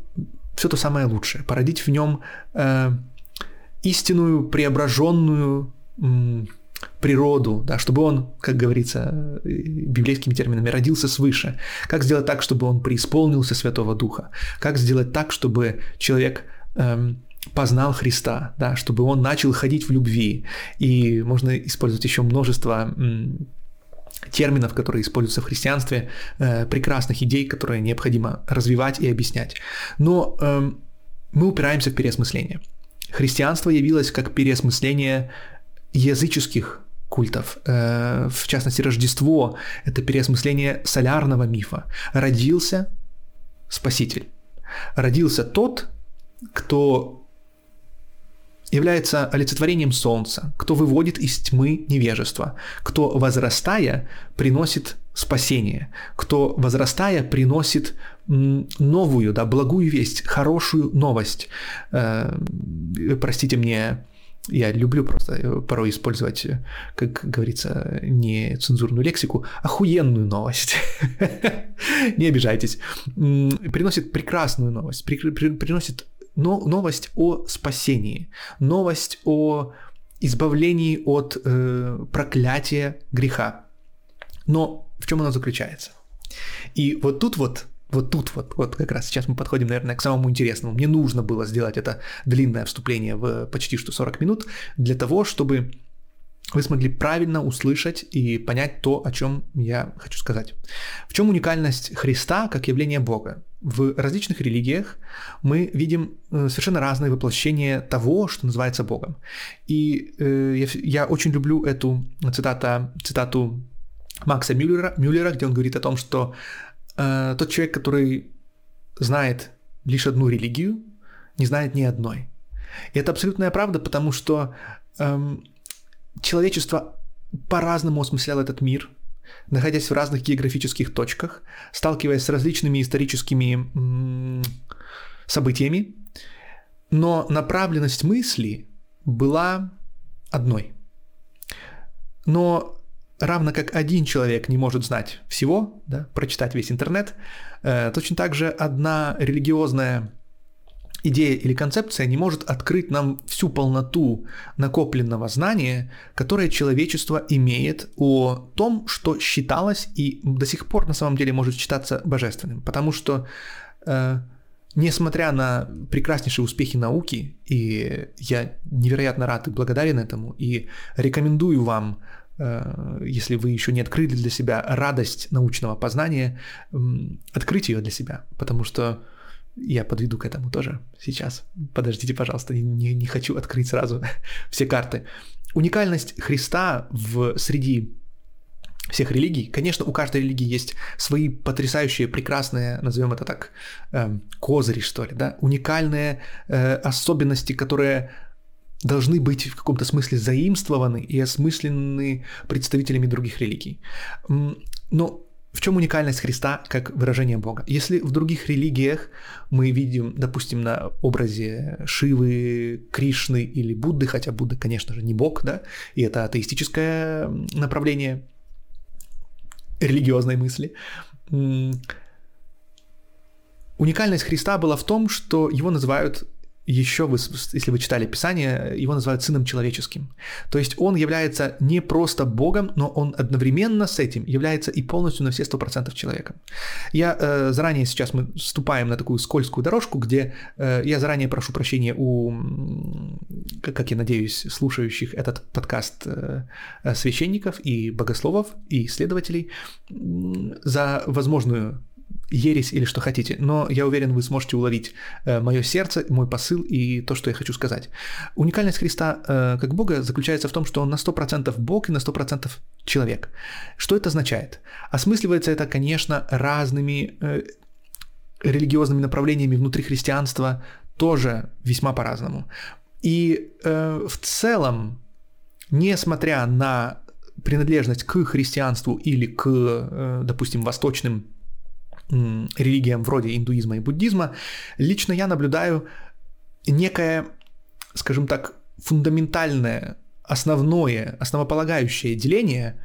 все то самое лучшее, породить в нем э, истинную, преображенную природу, да, чтобы он, как говорится э, библейскими терминами, родился свыше. Как сделать так, чтобы он преисполнился Святого Духа? Как сделать так, чтобы человек э, познал Христа, да, чтобы он начал ходить в любви. И можно использовать еще множество терминов, которые используются в христианстве, э, прекрасных идей, которые необходимо развивать и объяснять. Но э, мы упираемся в переосмысление. Христианство явилось как переосмысление языческих культов. Э, в частности, Рождество – это переосмысление солярного мифа. Родился Спаситель. Родился тот, кто является олицетворением солнца, кто выводит из тьмы невежество, кто, возрастая, приносит спасение, кто, возрастая, приносит новую, да, благую весть, хорошую новость. Э, простите мне, я люблю просто э, порой использовать, э, как говорится, не цензурную лексику, охуенную новость. *laughs* Не обижайтесь. Приносит прекрасную новость, приносит но новость о спасении, новость о избавлении от э, проклятия греха. Но в чем оно заключается? И вот тут вот, вот тут вот, вот как раз сейчас мы подходим, наверное, к самому интересному. Мне нужно было сделать это длинное вступление в почти что 40 минут для того, чтобы вы смогли правильно услышать и понять то, о чем я хочу сказать. В чем уникальность Христа как явления Бога? В различных религиях мы видим э, совершенно разные воплощения того, что называется Богом. И э, я, я очень люблю эту цитата, цитату Макса Мюллера, Мюллера, где он говорит о том, что э, тот человек, который знает лишь одну религию, не знает ни одной. И это абсолютная правда, потому что эм, человечество по-разному осмысляло этот мир, находясь в разных географических точках, сталкиваясь с различными историческими событиями, но направленность мысли была одной. Но равно как один человек не может знать всего, да, прочитать весь интернет, э, точно так же одна религиозная идея или концепция не может открыть нам всю полноту накопленного знания, которое человечество имеет о том, что считалось и до сих пор на самом деле может считаться божественным. Потому что э, несмотря на прекраснейшие успехи науки, и я невероятно рад и благодарен этому, и рекомендую вам, э, если вы еще не открыли для себя радость научного познания, открыть ее для себя, потому что я подведу к этому тоже сейчас. Подождите, пожалуйста, не, не хочу открыть сразу *laughs* все карты. Уникальность Христа в среди всех религий. Конечно, у каждой религии есть свои потрясающие, прекрасные, назовем это так, э, козыри, что ли, да, уникальные э, особенности, которые должны быть в каком-то смысле заимствованы и осмыслены представителями других религий. Но в чем уникальность Христа как выражение Бога? Если в других религиях мы видим, допустим, на образе Шивы, Кришны или Будды, хотя Будда, конечно же, не Бог, да, и это атеистическое направление – религиозной мысли. Уникальность Христа была в том, что его называют еще, вы, если вы читали Писание, его называют Сыном Человеческим. То есть он является не просто Богом, но он одновременно с этим является и полностью на все сто процентов человеком. Я э, заранее сейчас мы вступаем на такую скользкую дорожку, где э, я заранее прошу прощения у, как я надеюсь, слушающих этот подкаст э, священников и богословов и исследователей за возможную ересь или что хотите, но я уверен, вы сможете уловить э, мое сердце, мой посыл и то, что я хочу сказать. Уникальность Христа э, как Бога заключается в том, что Он на 100% Бог и на 100% человек. Что это означает? Осмысливается это, конечно, разными э, религиозными направлениями внутри христианства тоже весьма по-разному. И в целом, несмотря на принадлежность к христианству или к, допустим, восточным религиям вроде индуизма и буддизма, лично я наблюдаю некое, скажем так, фундаментальное, основное, основополагающее деление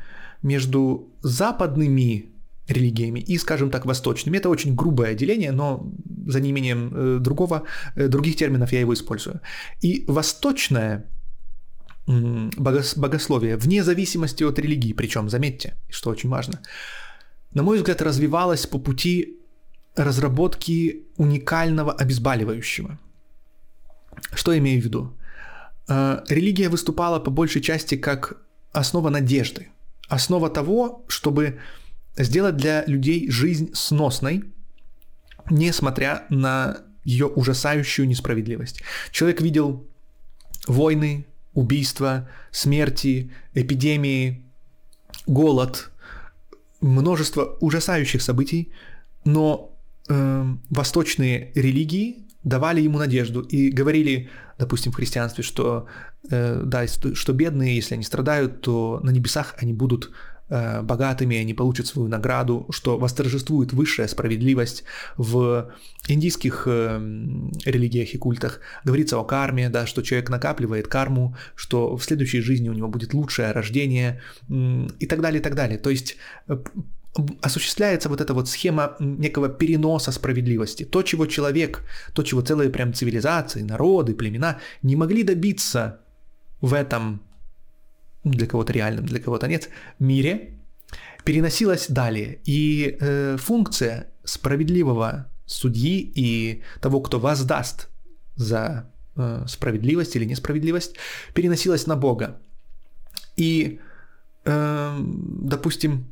между западными религиями и, скажем так, восточными. Это очень грубое деление, но за неимением э, другого, э, других терминов я его использую. И восточное богословие, вне зависимости от религии, причем, заметьте, что очень важно, на мой взгляд, развивалась по пути разработки уникального обезболивающего. Что я имею в виду? Э, религия выступала по большей части как основа надежды, основа того, чтобы сделать для людей жизнь сносной, несмотря на ее ужасающую несправедливость. Человек видел войны, убийства, смерти, эпидемии, голод, множество ужасающих событий, но э, восточные религии давали ему надежду и говорили, допустим, в христианстве, что э, да, что бедные, если они страдают, то на небесах они будут Э, богатыми, они получат свою награду, что восторжествует высшая справедливость в индийских э, религиях и культах. Говорится о карме, да, что человек накапливает карму, что в следующей жизни у него будет лучшее рождение и так далее, и так далее. То есть э, осуществляется вот эта вот схема некого переноса справедливости. То, чего человек, то, чего целые прям цивилизации, народы, племена не могли добиться в этом для кого-то реальном, для кого-то нет, мире переносилась далее. И э, функция справедливого судьи и того, кто воздаст за э, справедливость или несправедливость, переносилась на Бога. И, э, допустим,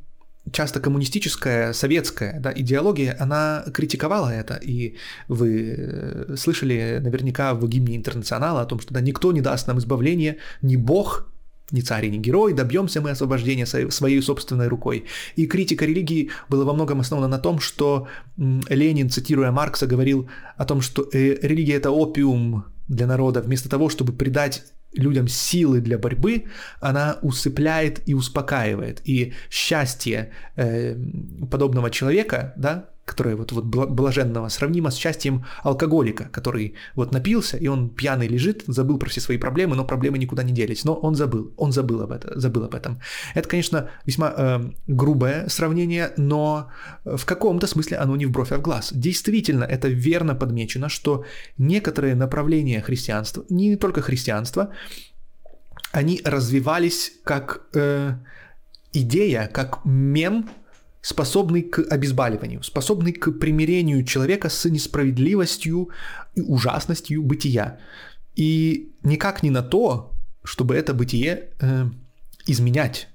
часто коммунистическая, советская да, идеология, она критиковала это, и вы э, слышали наверняка в гимне Интернационала о том, что да, никто не даст нам избавления, ни Бог, ни царь и ни герой, добьемся мы освобождения своей собственной рукой. И критика религии была во многом основана на том, что Ленин, цитируя Маркса, говорил о том, что э, религия это опиум для народа, вместо того, чтобы придать людям силы для борьбы, она усыпляет и успокаивает. И счастье э, подобного человека, да, которое вот, вот блаженного, сравнимо с счастьем алкоголика, который вот напился, и он пьяный лежит, забыл про все свои проблемы, но проблемы никуда не делись. Но он забыл, он забыл об, этом, забыл об этом. Это, конечно, весьма э, грубое сравнение, но в каком-то смысле оно не в бровь, а в глаз. Действительно, это верно подмечено, что некоторые направления христианства, не только христианства, они развивались как э, идея, как мем способный к обезболиванию, способный к примирению человека с несправедливостью и ужасностью бытия. И никак не на то, чтобы это бытие э, изменять,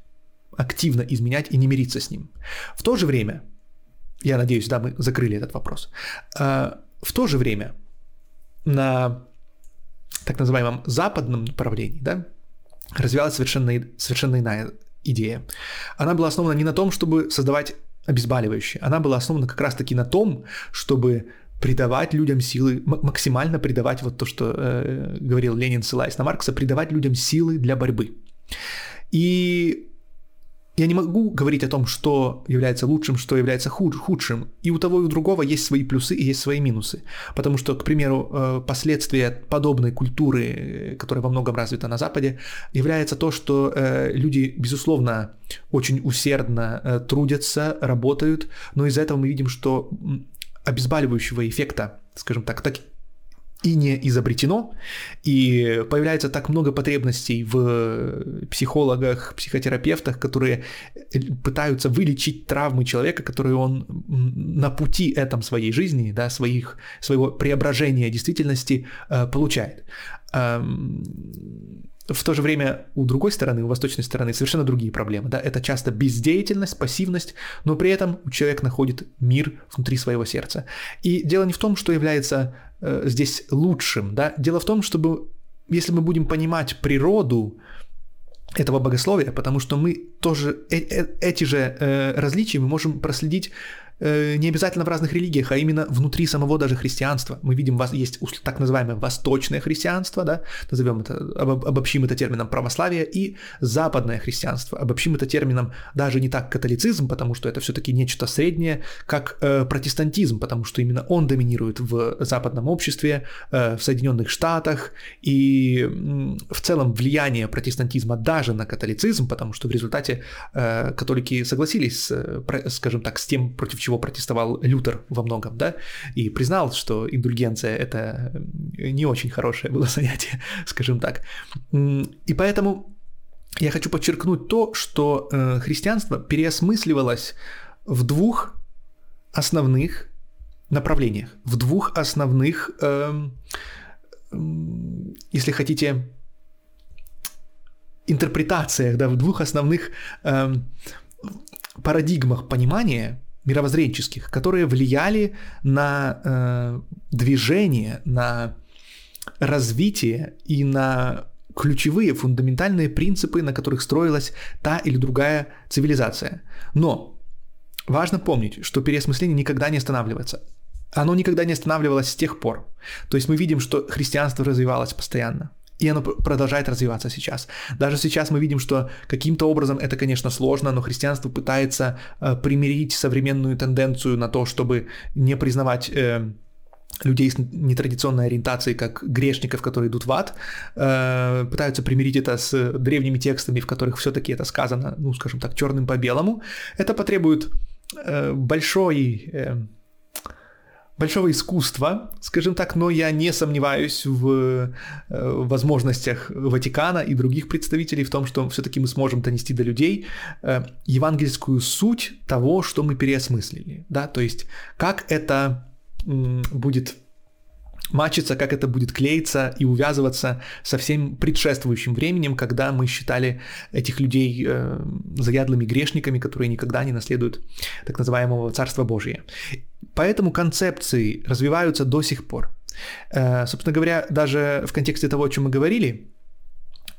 активно изменять и не мириться с ним. В то же время, я надеюсь, да, мы закрыли этот вопрос, э, в то же время на так называемом западном направлении, да, развивалась совершенно, совершенно иная идея. Она была основана не на том, чтобы создавать обезболивающее, она была основана как раз-таки на том, чтобы придавать людям силы, максимально придавать вот то, что э, говорил Ленин, ссылаясь на Маркса, придавать людям силы для борьбы. И я не могу говорить о том, что является лучшим, что является худ, худшим. И у того и у другого есть свои плюсы и есть свои минусы. Потому что, к примеру, э, последствия подобной культуры, которая во многом развита на Западе, является то, что э, люди, безусловно, очень усердно э, трудятся, работают, но из-за этого мы видим, что обезболивающего эффекта, скажем так, так и не изобретено, и появляется так много потребностей в психологах, психотерапевтах, которые пытаются вылечить травмы человека, которые он на пути этом своей жизни, да, своих, своего преображения действительности э, получает. Эм, в то же время у другой стороны, у восточной стороны совершенно другие проблемы. Да? Это часто бездеятельность, пассивность, но при этом человек находит мир внутри своего сердца. И дело не в том, что является э, здесь лучшим. Да? Дело в том, чтобы если мы будем понимать природу этого богословия, потому что мы тоже э -э эти же э, различия мы можем проследить не обязательно в разных религиях, а именно внутри самого даже христианства. Мы видим, есть так называемое восточное христианство, да, назовем это, обобщим это термином православие, и западное христианство, обобщим это термином даже не так католицизм, потому что это все-таки нечто среднее, как э, протестантизм, потому что именно он доминирует в западном обществе, э, в Соединенных Штатах, и э, в целом влияние протестантизма даже на католицизм, потому что в результате э, католики согласились, с, скажем так, с тем, против чего протестовал Лютер во многом, да, и признал, что индульгенция — это не очень хорошее было *laughs* занятие, скажем так. И поэтому я хочу подчеркнуть то, что э, христианство переосмысливалось в двух основных направлениях, в двух основных, э, если хотите, интерпретациях, да, в двух основных э, парадигмах понимания мировоззренческих, которые влияли на э, движение, на развитие и на ключевые фундаментальные принципы, на которых строилась та или другая цивилизация. Но важно помнить, что переосмысление никогда не останавливается. Оно никогда не останавливалось с тех пор. То есть мы видим, что христианство развивалось постоянно. И оно продолжает развиваться сейчас. Даже сейчас мы видим, что каким-то образом это, конечно, сложно, но христианство пытается э, примирить современную тенденцию на то, чтобы не признавать э, людей с нетрадиционной ориентацией, как грешников, которые идут в ад, э, пытаются примирить это с древними текстами, в которых все-таки это сказано, ну, скажем так, черным по белому. Это потребует э, большой э, большого искусства, скажем так, но я не сомневаюсь в э, возможностях Ватикана и других представителей в том, что все-таки мы сможем донести до людей э, евангельскую суть того, что мы переосмыслили, да, то есть как это будет мачиться, как это будет клеиться и увязываться со всем предшествующим временем, когда мы считали этих людей э, заядлыми грешниками, которые никогда не наследуют так называемого Царства Божия. Поэтому концепции развиваются до сих пор. Э, собственно говоря, даже в контексте того, о чем мы говорили,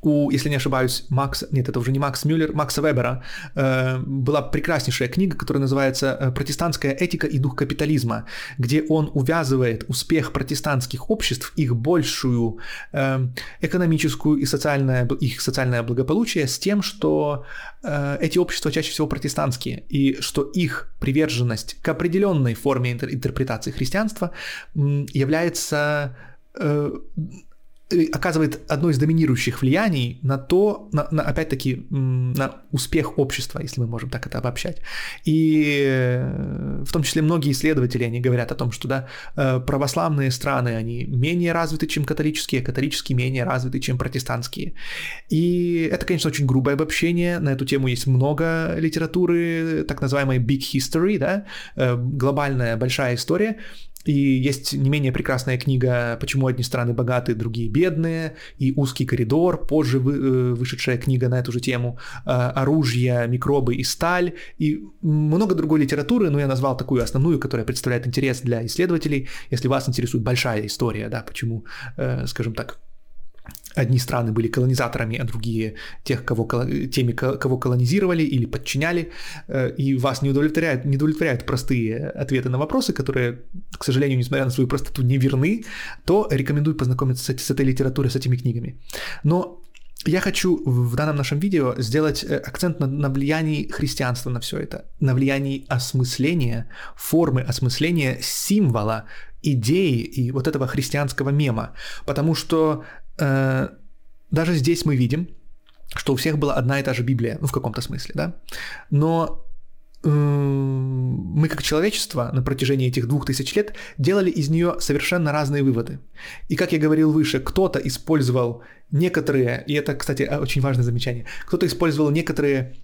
у, если не ошибаюсь, Макс, нет, это уже не Макс Мюллер, Макса Вебера, э, была прекраснейшая книга, которая называется э, «Протестантская этика и дух капитализма», где он увязывает успех протестантских обществ, их большую э, экономическую и социальное, их социальное благополучие с тем, что э, эти общества чаще всего протестантские, и что их приверженность к определенной форме интерпретации христианства является э, оказывает одно из доминирующих влияний на то, на, на, опять-таки, на успех общества, если мы можем так это обобщать. И э, в том числе многие исследователи, они говорят о том, что да, э, православные страны, они менее развиты, чем католические, католические менее развиты, чем протестантские. И это, конечно, очень грубое обобщение, на эту тему есть много литературы, так называемой big history, да, э, глобальная большая история, и есть не менее прекрасная книга «Почему одни страны богаты, другие бедные», и «Узкий коридор», позже вы, э, вышедшая книга на эту же тему, э, «Оружие, микробы и сталь», и много другой литературы, но я назвал такую основную, которая представляет интерес для исследователей, если вас интересует большая история, да, почему, э, скажем так, одни страны были колонизаторами, а другие тех, кого, теми, кого колонизировали или подчиняли, э, и вас не удовлетворяют, не удовлетворяют простые ответы на вопросы, которые, к сожалению, несмотря на свою простоту, не верны, то рекомендую познакомиться с, этой литературой, с этими книгами. Но я хочу в данном нашем видео сделать э, акцент на, на влиянии христианства на все это, на влиянии осмысления, формы осмысления символа, идеи и вот этого христианского мема, потому что Э, даже здесь мы видим, что у всех была одна и та же Библия, ну, в каком-то смысле, да, но э, мы как человечество на протяжении этих двух тысяч лет делали из нее совершенно разные выводы. И как я говорил выше, кто-то использовал некоторые, и это, кстати, очень важное замечание, кто-то использовал некоторые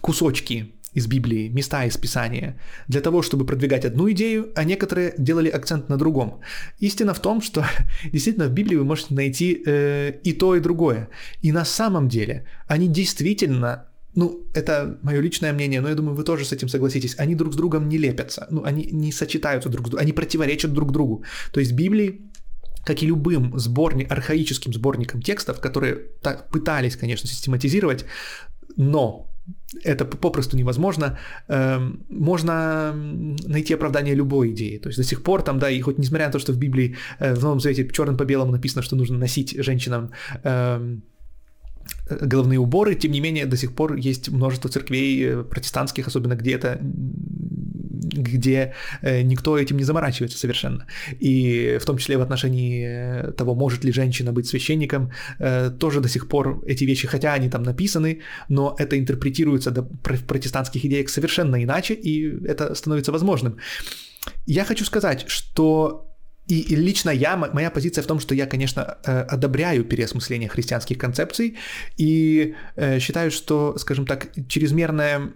кусочки из Библии, места из Писания, для того, чтобы продвигать одну идею, а некоторые делали акцент на другом. Истина в том, что *laughs* действительно в Библии вы можете найти э, и то, и другое. И на самом деле они действительно ну, это мое личное мнение, но я думаю, вы тоже с этим согласитесь, они друг с другом не лепятся, ну, они не сочетаются друг с другом, они противоречат друг другу. То есть Библии как и любым сборник, архаическим сборником текстов, которые так пытались, конечно, систематизировать, но это попросту невозможно. Эм, можно найти оправдание любой идеи. То есть до сих пор там, да, и хоть несмотря на то, что в Библии э, в Новом Завете черным по белому написано, что нужно носить женщинам эм, головные уборы, тем не менее до сих пор есть множество церквей э, протестантских, особенно где это где э, никто этим не заморачивается совершенно. И в том числе в отношении того, может ли женщина быть священником, э, тоже до сих пор эти вещи, хотя они там написаны, но это интерпретируется в протестантских идеях совершенно иначе, и это становится возможным. Я хочу сказать, что и, лично я, моя позиция в том, что я, конечно, э, одобряю переосмысление христианских концепций и э, считаю, что, скажем так, чрезмерная,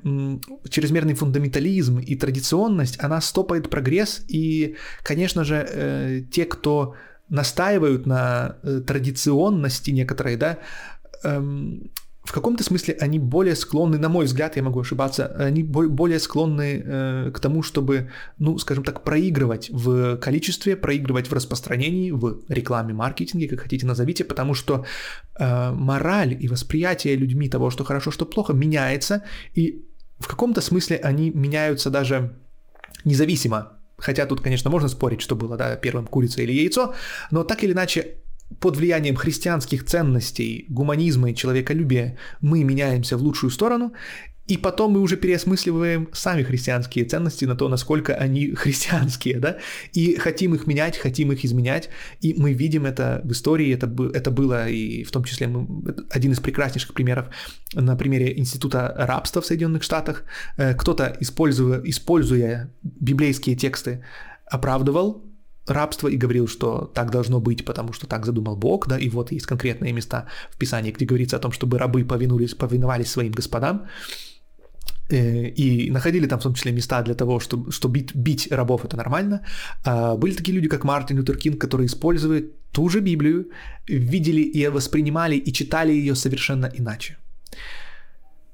чрезмерный фундаментализм и традиционность, она стопает прогресс, и, конечно же, э, те, кто настаивают на традиционности некоторой, да, эм, в каком-то смысле они более склонны, на мой взгляд, я могу ошибаться, они более склонны э, к тому, чтобы, ну, скажем так, проигрывать в количестве, проигрывать в распространении, в рекламе, маркетинге, как хотите назовите, потому что э, мораль и восприятие людьми того, что хорошо, что плохо, меняется, и в каком-то смысле они меняются даже независимо. Хотя тут, конечно, можно спорить, что было да, первым курица или яйцо, но так или иначе под влиянием христианских ценностей, гуманизма и человеколюбия мы меняемся в лучшую сторону, и потом мы уже переосмысливаем сами христианские ценности на то, насколько они *laughs* христианские, да, и хотим их менять, хотим их изменять, и мы видим это в истории, это, это было и в том числе один из прекраснейших примеров на примере института рабства в Соединенных Штатах. Э, кто-то, используя, используя библейские тексты, оправдывал рабство и говорил, что так должно быть, потому что так задумал Бог, да, и вот есть конкретные места в Писании, где говорится о том, чтобы рабы повинулись, повиновались своим господам, э, и находили там в том числе места для того, чтобы, что бить, бить рабов это нормально. А были такие люди, как Мартин Лютер Кинг, которые используют ту же Библию, видели и воспринимали и читали ее совершенно иначе.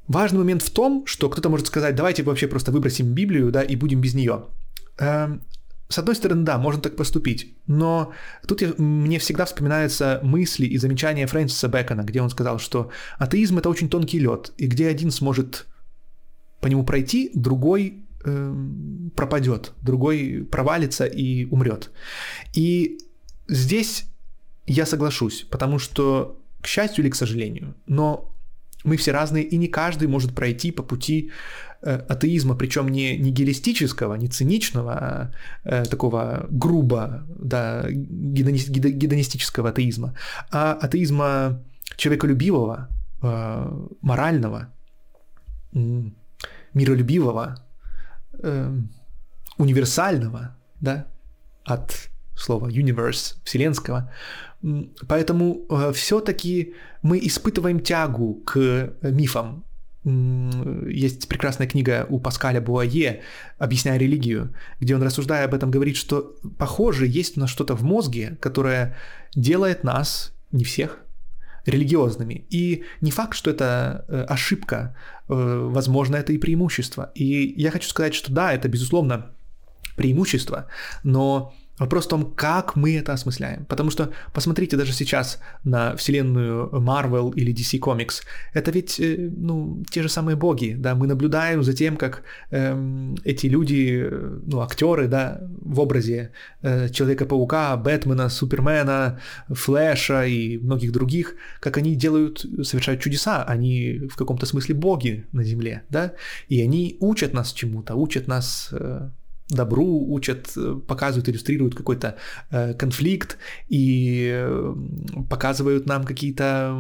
Важный момент в том, что кто-то может сказать, давайте вообще просто выбросим Библию, да, и будем без нее. С одной стороны, да, можно так поступить, но тут я, мне всегда вспоминаются мысли и замечания Фрэнсиса Бэкона, где он сказал, что атеизм — это очень тонкий лед, и где один сможет по нему пройти, другой э, пропадет, другой провалится и умрет. И здесь я соглашусь, потому что, к счастью или к сожалению, но мы все разные, и не каждый может пройти по пути э, атеизма, причем не нигилистического, не циничного, а э, такого грубо, да, гедонистического атеизма, а атеизма человеколюбивого, э, морального, миролюбивого, универсального, да, от слова universe, вселенского. Поэтому э, все-таки мы испытываем тягу к мифам. Есть прекрасная книга у Паскаля Буае «Объясняя религию», где он, рассуждая об этом, говорит, что, похоже, есть у нас что-то в мозге, которое делает нас, не всех, религиозными. И не факт, что это э, ошибка, э, возможно, это и преимущество. И я хочу сказать, что да, это, безусловно, преимущество, но Вопрос в том, как мы это осмысляем. Потому что посмотрите даже сейчас на вселенную Marvel или DC Comics. Это ведь, э, ну, те же самые боги, да, мы наблюдаем за тем, как эм, эти люди, ну, актеры, да, в образе э, Человека-паука, Бэтмена, Супермена, Флэша и многих других, как они делают, совершают чудеса. Они в каком-то смысле боги на Земле, да, и они учат нас чему-то, учат нас э, добру, учат, э, показывают, иллюстрируют какой-то э, конфликт и э, показывают нам какие-то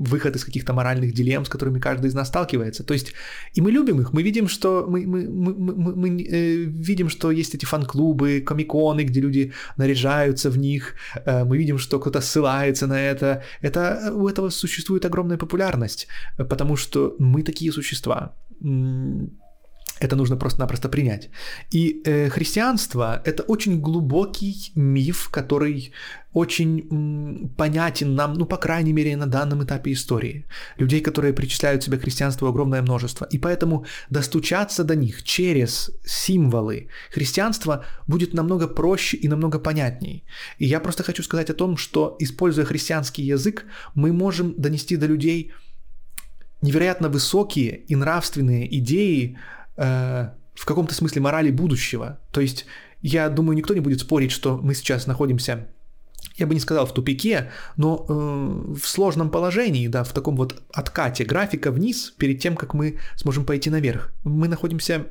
выходы из каких-то моральных дилемм, с которыми каждый из нас сталкивается. То есть, и мы любим их, мы видим, что мы, мы, мы, мы, мы видим, что есть эти фан-клубы, комиконы, где люди наряжаются в них, мы видим, что кто-то ссылается на это. это. У этого существует огромная популярность, потому что мы такие существа это нужно просто-напросто принять. И э, христианство — это очень глубокий миф, который очень м, понятен нам, ну, по крайней мере, на данном этапе истории. Людей, которые причисляют себя к христианству, огромное множество. И поэтому достучаться до них через символы христианства будет намного проще и намного понятней. И я просто хочу сказать о том, что, используя христианский язык, мы можем донести до людей невероятно высокие и нравственные идеи, Э, в каком-то смысле морали будущего. То есть, я думаю, никто не будет спорить, что мы сейчас находимся я бы не сказал в тупике, но э, в сложном положении, да, в таком вот откате графика вниз перед тем, как мы сможем пойти наверх. Мы находимся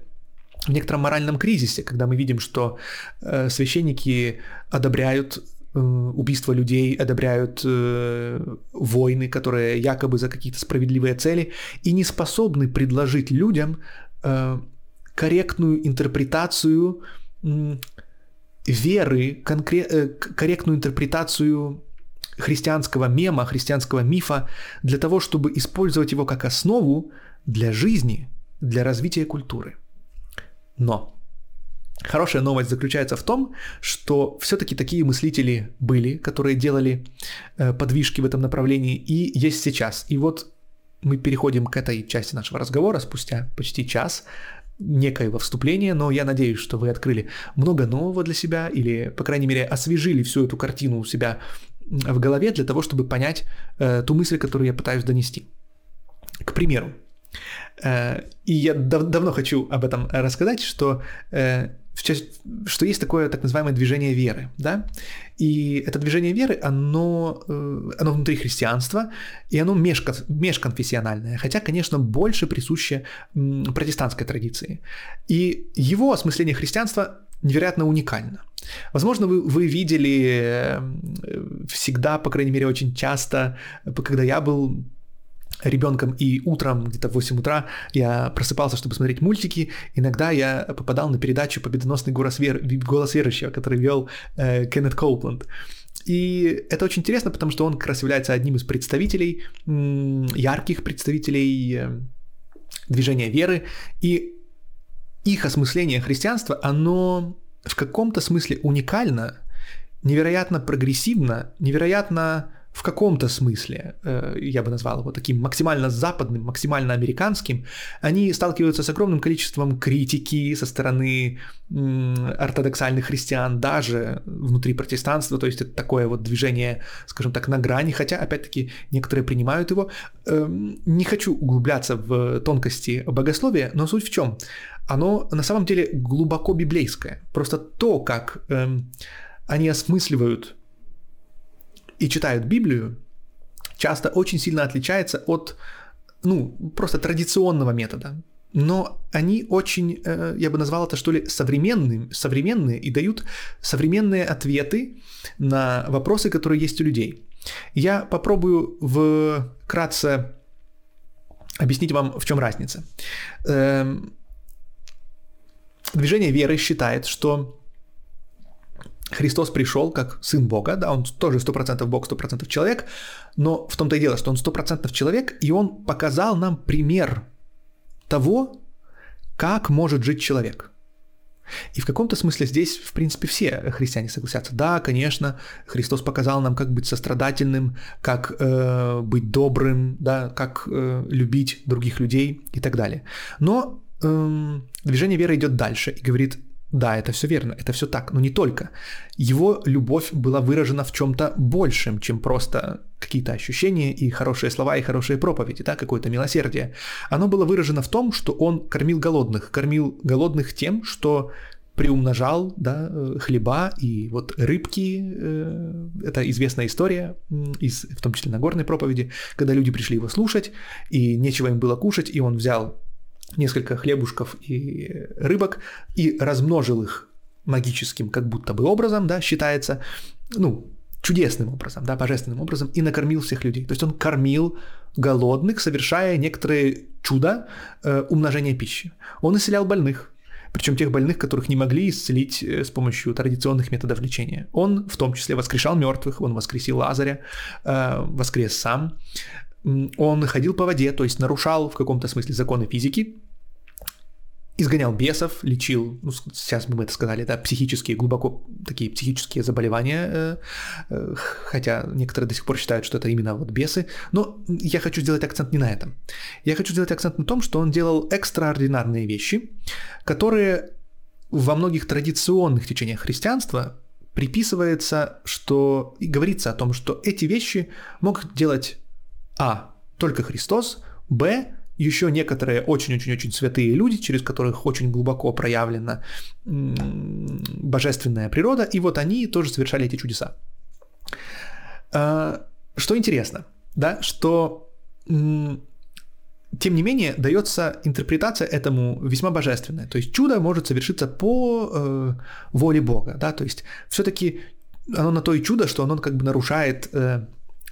в некотором моральном кризисе, когда мы видим, что э, священники одобряют э, убийство людей, одобряют э, войны, которые якобы за какие-то справедливые цели, и не способны предложить людям Э, корректную интерпретацию веры, конкре- э, корректную интерпретацию христианского мема, христианского мифа для того, чтобы использовать его как основу для жизни, для развития культуры. Но хорошая новость заключается в том, что все-таки такие мыслители были, которые делали э, подвижки в этом направлении, и есть сейчас. И вот мы переходим к этой части нашего разговора спустя почти час некоего вступления, но я надеюсь, что вы открыли много нового для себя или, по крайней мере, освежили всю эту картину у себя в голове для того, чтобы понять э, ту мысль, которую я пытаюсь донести. К примеру, э, и я дав- давно хочу об этом рассказать, что э, что есть такое так называемое движение веры, да, и это движение веры, оно, э, оно внутри христианства, и оно межконфессиональное, хотя, конечно, больше присуще протестантской традиции. И его осмысление христианства невероятно уникально. Возможно, вы, вы видели э, всегда, по крайней мере, очень часто, когда я был ребенком, и утром, где-то в 8 утра, я просыпался, чтобы смотреть мультики. Иногда я попадал на передачу «Победоносный голос, вер... голос верующего», который вел э, Кеннет Коупленд. И это очень интересно, потому что он как раз является одним из представителей, ярких представителей э, движения веры, и их осмысление христианства, оно в каком-то смысле уникально, невероятно прогрессивно, невероятно в каком-то смысле, э, я бы назвал его таким максимально западным, максимально американским, они сталкиваются с огромным количеством критики со стороны ортодоксальных христиан, даже внутри протестанства, то есть это такое вот движение, скажем так, на грани, хотя, опять-таки, некоторые принимают его. Эм, не хочу углубляться в тонкости богословия, но суть в чем? Оно на самом деле глубоко библейское. Просто то, как эм, они осмысливают и читают Библию, часто очень сильно отличается от ну, просто традиционного метода, но они очень, э, я бы назвал это что ли, современным, современные и дают современные ответы на вопросы, которые есть у людей. Я попробую вкратце объяснить вам, в чем разница. Эм, движение веры считает, что Христос пришел как Сын Бога, да, он тоже 100% Бог, 100% человек, но в том-то и дело, что он 100% человек, и он показал нам пример того, как может жить человек. И в каком-то смысле здесь, в принципе, все христиане согласятся. Да, конечно, Христос показал нам, как быть сострадательным, как э, быть добрым, да, как э, любить других людей и так далее. Но э, движение веры идет дальше и говорит, да, это все верно, это все так, но не только. Его любовь была выражена в чем-то большем, чем просто какие-то ощущения и хорошие слова и хорошие проповеди, да, какое-то милосердие. Оно было выражено в том, что он кормил голодных, кормил голодных тем, что приумножал да, э, хлеба и вот рыбки. Э, это известная история, из, в том числе Нагорной проповеди, когда люди пришли его слушать, и нечего им было кушать, и он взял несколько хлебушков и рыбок и размножил их магическим как будто бы образом, да, считается, ну, чудесным образом, да, божественным образом, и накормил всех людей. То есть он кормил голодных, совершая некоторые чуда э, умножения пищи. Он исцелял больных, причем тех больных, которых не могли исцелить э, с помощью традиционных методов лечения. Он в том числе воскрешал мертвых, он воскресил Лазаря, э, воскрес сам он ходил по воде, то есть нарушал в каком-то смысле законы физики, изгонял бесов, лечил, ну, сейчас мы это сказали, да, психические, глубоко такие психические заболевания, э, э, хотя некоторые до сих пор считают, что это именно вот бесы, но я хочу сделать акцент не на этом. Я хочу сделать акцент на том, что он делал экстраординарные вещи, которые во многих традиционных течениях христианства приписывается, что и говорится о том, что эти вещи могут делать а. Только Христос. Б. Еще некоторые очень-очень-очень святые люди, через которых очень глубоко проявлена божественная природа, и вот они тоже совершали эти чудеса. А, что интересно, да, что тем не менее, дается интерпретация этому весьма божественная. То есть чудо может совершиться по э, воле Бога, да, то есть все-таки оно на то и чудо, что оно как бы нарушает э,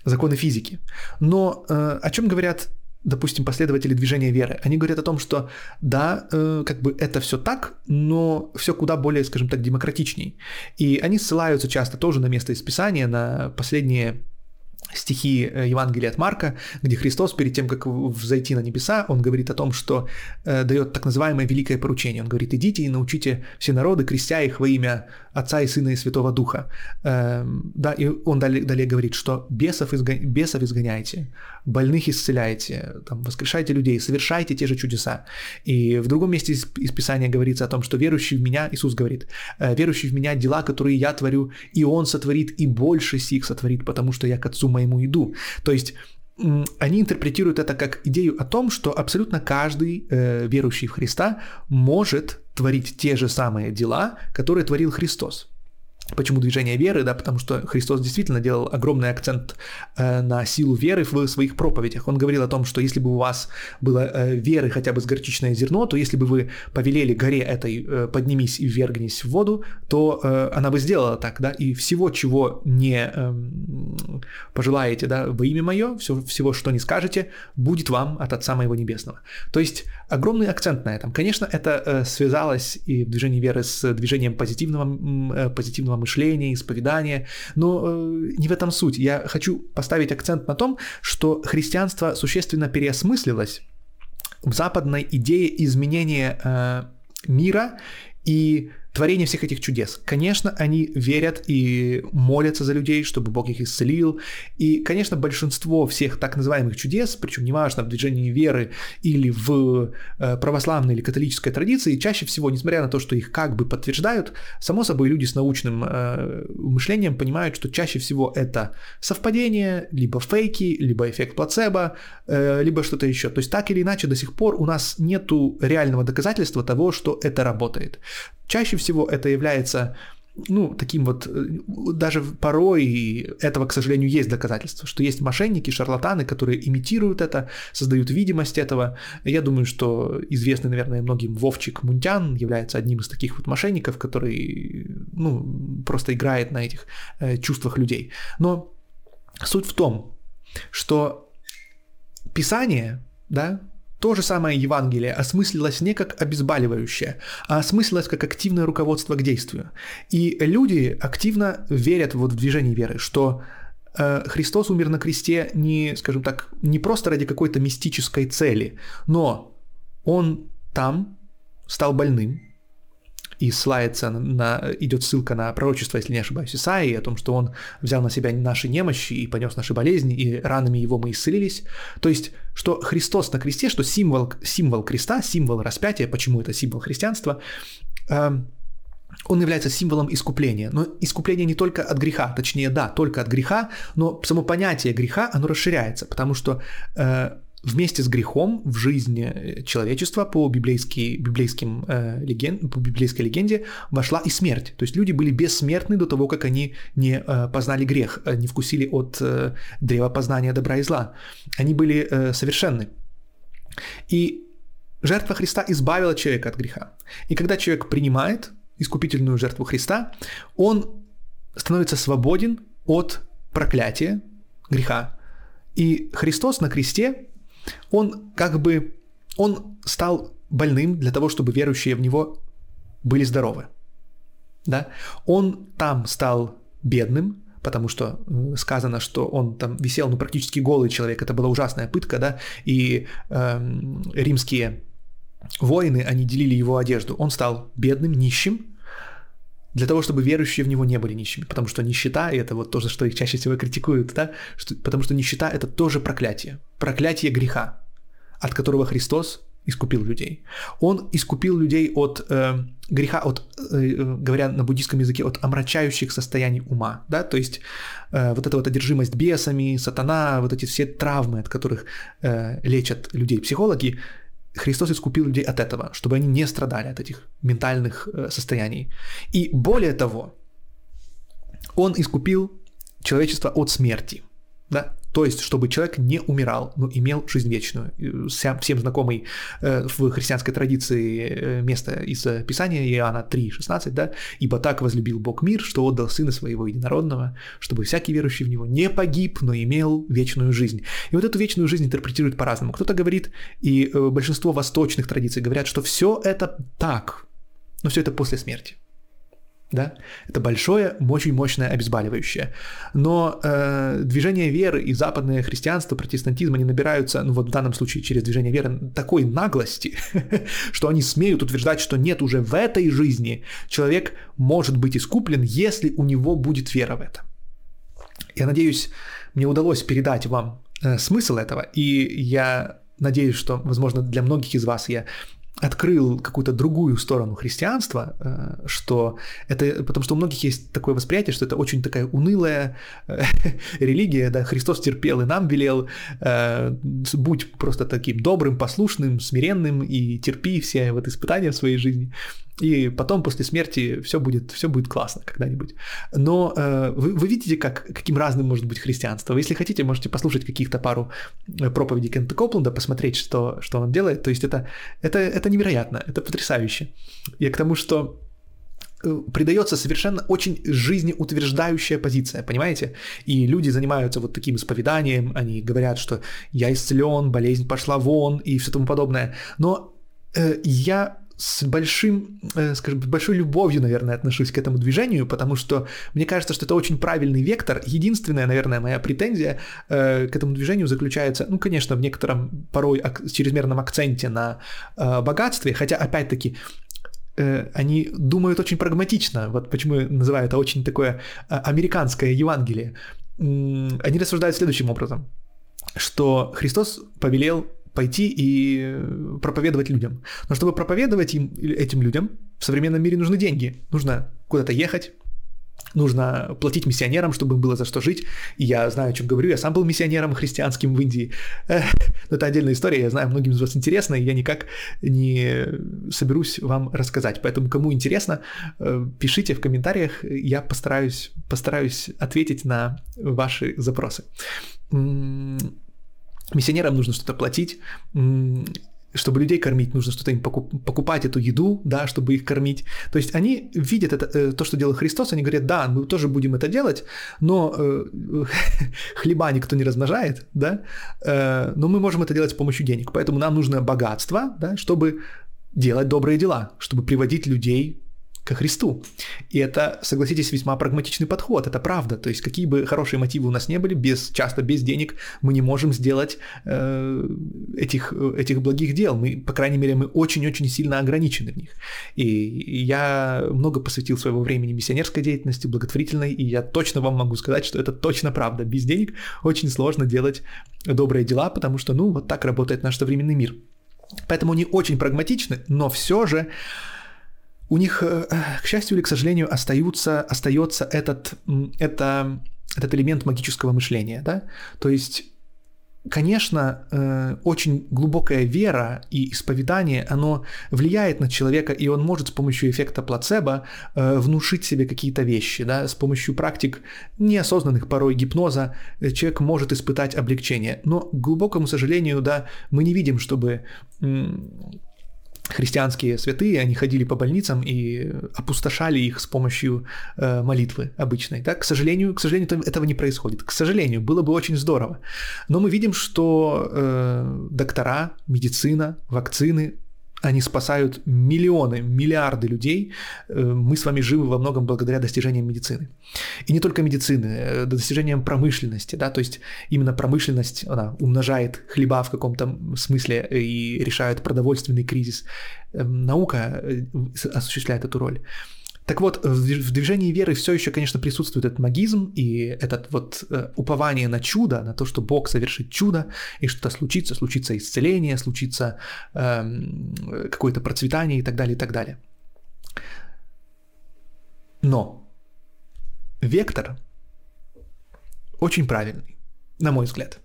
законы физики. Но э, о чем говорят допустим, последователи движения веры, они говорят о том, что да, э, как бы это все так, но все куда более, скажем так, демократичней. И они ссылаются часто тоже на место из Писания, на последние стихи э, Евангелия от Марка, где Христос перед тем, как взойти на небеса, он говорит о том, что э, дает так называемое великое поручение. Он говорит, идите и научите все народы, крестя их во имя Отца и Сына и Святого Духа. Э, да, и он далее, далее говорит, что бесов, изго... бесов изгоняйте, больных исцеляйте, там, воскрешайте людей, совершайте те же чудеса. И в другом месте из, из Писания говорится о том, что верующий в меня, Иисус говорит, «Э, верующий в меня дела, которые я творю, и он сотворит, и больше сих сотворит, потому что я к Отцу моему иду. То есть они интерпретируют это как идею о том, что абсолютно каждый э, верующий в Христа может творить те же самые дела, которые творил Христос. Почему движение веры? Да, потому что Христос действительно делал огромный акцент э, на силу веры в своих проповедях. Он говорил о том, что если бы у вас было э, веры хотя бы с горчичное зерно, то если бы вы повелели горе этой э, поднимись и ввергнись в воду, то э, она бы сделала так, да, и всего, чего не э, пожелаете, да, во имя мое, все, всего, что не скажете, будет вам от Отца моего Небесного. То есть огромный акцент на этом. Конечно, это э, связалось и в движении веры с движением позитивного, э, позитивного позитивного мышления, исповедания, но э, не в этом суть. Я хочу поставить акцент на том, что христианство существенно переосмыслилось в западной идее изменения э, мира и творение всех этих чудес. Конечно, они верят и молятся за людей, чтобы Бог их исцелил. И, конечно, большинство всех так называемых чудес, причем неважно в движении веры или в э, православной или католической традиции, чаще всего, несмотря на то, что их как бы подтверждают, само собой люди с научным э, мышлением понимают, что чаще всего это совпадение, либо фейки, либо эффект плацебо, э, либо что-то еще. То есть так или иначе до сих пор у нас нету реального доказательства того, что это работает. Чаще всего это является ну, таким вот, э, даже порой этого, к сожалению, есть доказательства, что есть мошенники, шарлатаны, которые имитируют это, создают видимость этого. Я думаю, что известный, наверное, многим Вовчик Мунтян является одним из таких вот мошенников, который, ну, просто играет на этих э, чувствах людей. Но суть в том, что Писание, да, то же самое Евангелие осмыслилось не как обезболивающее, а осмыслилось как активное руководство к действию. И люди активно верят вот в движение веры, что э, Христос умер на кресте не, скажем так, не просто ради какой-то мистической цели, но Он там стал больным, и ссылается на, идет ссылка на пророчество, если не ошибаюсь, Исаии, о том, что он взял на себя наши немощи и понес наши болезни, и ранами его мы исцелились. То есть, что Христос на кресте, что символ, символ креста, символ распятия, почему это символ христианства, э, он является символом искупления. Но искупление не только от греха, точнее, да, только от греха, но само понятие греха, оно расширяется, потому что э, вместе с грехом в жизни э, человечества по, библейский, библейским, э, леген, по библейской легенде вошла и смерть. То есть люди были бессмертны до того, как они не э, познали грех, э, не вкусили от э, древа познания добра и зла. Они были э, совершенны. И жертва Христа избавила человека от греха. И когда человек принимает искупительную жертву Христа, он становится свободен от проклятия греха. И Христос на кресте он как бы, он стал больным для того, чтобы верующие в него были здоровы. Да? Он там стал бедным, потому что э, сказано, что он там висел, ну, практически голый человек, это была ужасная пытка, да, и э, римские воины, они делили его одежду. Он стал бедным, нищим, для того, чтобы верующие в него не были нищими, потому что нищета, и это вот то, за что их чаще всего критикуют, да, что, потому что нищета – это тоже проклятие, проклятие греха, от которого Христос искупил людей. Он искупил людей от э, греха, от, э, говоря на буддийском языке, от омрачающих состояний ума, да, то есть э, вот эта вот одержимость бесами, сатана, вот эти все травмы, от которых э, лечат людей психологи, Христос искупил людей от этого, чтобы они не страдали от этих ментальных э, состояний. И более того, Он искупил человечество от смерти. Да? То есть, чтобы человек не умирал, но имел жизнь вечную. Всем знакомый э, в христианской традиции э, место из Писания Иоанна 3,16, да? «Ибо так возлюбил Бог мир, что отдал Сына Своего Единородного, чтобы всякий верующий в Него не погиб, но имел вечную жизнь». И вот эту вечную жизнь интерпретируют по-разному. Кто-то говорит, и э, большинство восточных традиций говорят, что все это так, но все это после смерти да, это большое, очень мощное обезболивающее. Но э, движение веры и западное христианство, протестантизм, они набираются, ну вот в данном случае через движение веры, такой наглости, *laughs* что они смеют утверждать, что нет, уже в этой жизни человек может быть искуплен, если у него будет вера в это. Я надеюсь, мне удалось передать вам э, смысл этого, и я надеюсь, что, возможно, для многих из вас я открыл какую-то другую сторону христианства, э, что это, потому что у многих есть такое восприятие, что это очень такая унылая э, *laughs* религия, да, Христос терпел и нам велел, э, будь просто таким добрым, послушным, смиренным и терпи все вот испытания в своей жизни и потом после смерти все будет, все будет классно когда-нибудь. Но э, вы, вы видите, как, каким разным может быть христианство. Если хотите, можете послушать каких-то пару э, проповедей Кента Копланда, посмотреть, что, что он делает. То есть это, это, это невероятно, это потрясающе. Я к тому, что э, придается совершенно очень жизнеутверждающая позиция, понимаете? И люди занимаются вот таким исповеданием, они говорят, что я исцелен, болезнь пошла вон и все тому подобное. Но э, я с большим, э, скажем, большой любовью, наверное, отношусь к этому движению, потому что мне кажется, что это очень правильный вектор. Единственная, наверное, моя претензия э, к этому движению заключается, ну, конечно, в некотором порой чрезмерном акценте на э, богатстве, хотя, опять-таки, они думают очень прагматично, вот почему я называю это очень такое американское Евангелие. Они рассуждают следующим образом, что Христос повелел пойти и э, проповедовать людям. Но чтобы проповедовать им, этим людям, в современном мире нужны деньги. Нужно куда-то ехать, нужно платить миссионерам, чтобы им было за что жить. И я знаю, о чем говорю. Я сам был миссионером христианским в Индии. Но это отдельная история, я знаю, многим из вас интересно, и я никак не соберусь вам рассказать. Поэтому, кому интересно, э, пишите в комментариях, я постараюсь, постараюсь ответить на ваши запросы. Миссионерам нужно что-то платить, чтобы людей кормить, нужно что-то им покупать эту еду, да, чтобы их кормить. То есть они видят это, э, то, что делал Христос, они говорят, да, мы тоже будем это делать, но э, *laughs* хлеба никто не размножает, да, э, но мы можем это делать с помощью денег. Поэтому нам нужно богатство, да, чтобы делать добрые дела, чтобы приводить людей ко Христу. И это, согласитесь, весьма прагматичный подход, это правда. То есть какие бы хорошие мотивы у нас не были, без, часто без денег мы не можем сделать э, этих, этих благих дел. Мы, по крайней мере, мы очень-очень сильно ограничены в них. И я много посвятил своего времени миссионерской деятельности, благотворительной, и я точно вам могу сказать, что это точно правда. Без денег очень сложно делать добрые дела, потому что, ну, вот так работает наш современный мир. Поэтому они очень прагматичны, но все же у них, э, к счастью или к сожалению, остаются, остается этот, это, этот элемент магического мышления. Да? То есть конечно, э, очень глубокая вера и исповедание, оно влияет на человека, и он может с помощью эффекта плацебо э, внушить себе какие-то вещи, да, с помощью практик неосознанных порой гипноза человек может испытать облегчение. Но, к глубокому сожалению, да, мы не видим, чтобы христианские святые, они ходили по больницам и опустошали их с помощью э, молитвы обычной. Да? К сожалению, к сожалению, этого не происходит. К сожалению, было бы очень здорово. Но мы видим, что э, доктора, медицина, вакцины они спасают миллионы, миллиарды людей. Э, мы с вами живы во многом благодаря достижениям медицины. И не только медицины, э, достижениям промышленности. Да? То есть именно промышленность она умножает хлеба в каком-то смысле и решает продовольственный кризис. Эм, наука э, осуществляет эту роль. Так вот, в движении веры все еще, конечно, присутствует этот магизм и этот вот э, упование на чудо, на то, что Бог совершит чудо, и что-то случится, случится исцеление, случится э, какое-то процветание и так далее, и так далее. Но вектор очень правильный, на мой взгляд.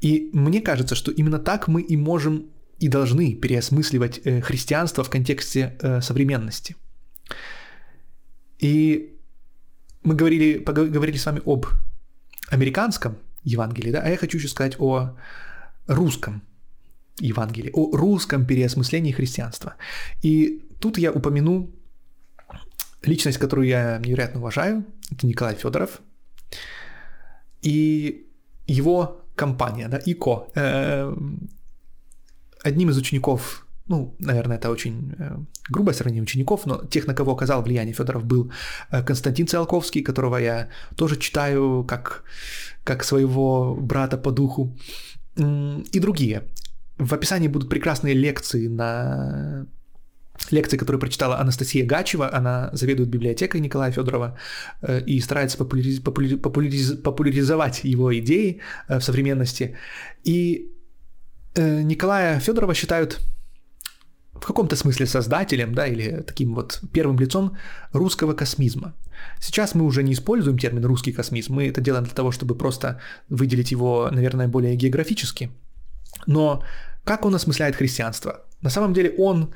И мне кажется, что именно так мы и можем и должны переосмысливать э, христианство в контексте э, современности – и мы говорили, поговорили с вами об американском Евангелии, да, а я хочу еще сказать о русском Евангелии, о русском переосмыслении христианства. И тут я упомяну личность, которую я невероятно уважаю, это Николай Федоров, и его компания, да, ИКО, э, одним из учеников ну, наверное, это очень э, грубое сравнение учеников, но тех, на кого оказал влияние Федоров, был э, Константин Циолковский, которого я тоже читаю как, как своего брата по духу, и другие. В описании будут прекрасные лекции на лекции, которые прочитала Анастасия Гачева, она заведует библиотекой Николая Федорова э, и старается популяриз, популяриз, популяризовать его идеи в современности. И Николая Федорова считают в каком-то смысле создателем, да, или таким вот первым лицом русского космизма. Сейчас мы уже не используем термин русский космизм, мы это делаем для того, чтобы просто выделить его, наверное, более географически. Но как он осмысляет христианство? На самом деле он,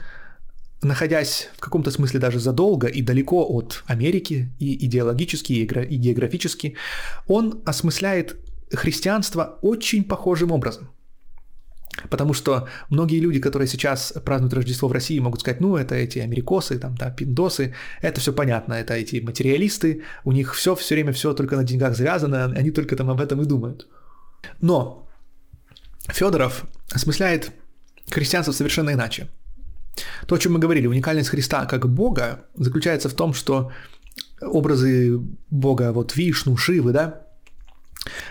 находясь в каком-то смысле даже задолго и далеко от Америки и идеологически, и географически, он осмысляет христианство очень похожим образом. Потому что многие люди, которые сейчас празднуют Рождество в России, могут сказать, ну, это эти америкосы, там, да, пиндосы, это все понятно, это эти материалисты, у них все все время все только на деньгах завязано, они только там об этом и думают. Но Федоров осмысляет христианство совершенно иначе. То, о чем мы говорили, уникальность Христа как Бога заключается в том, что образы Бога, вот Вишну, Шивы, да,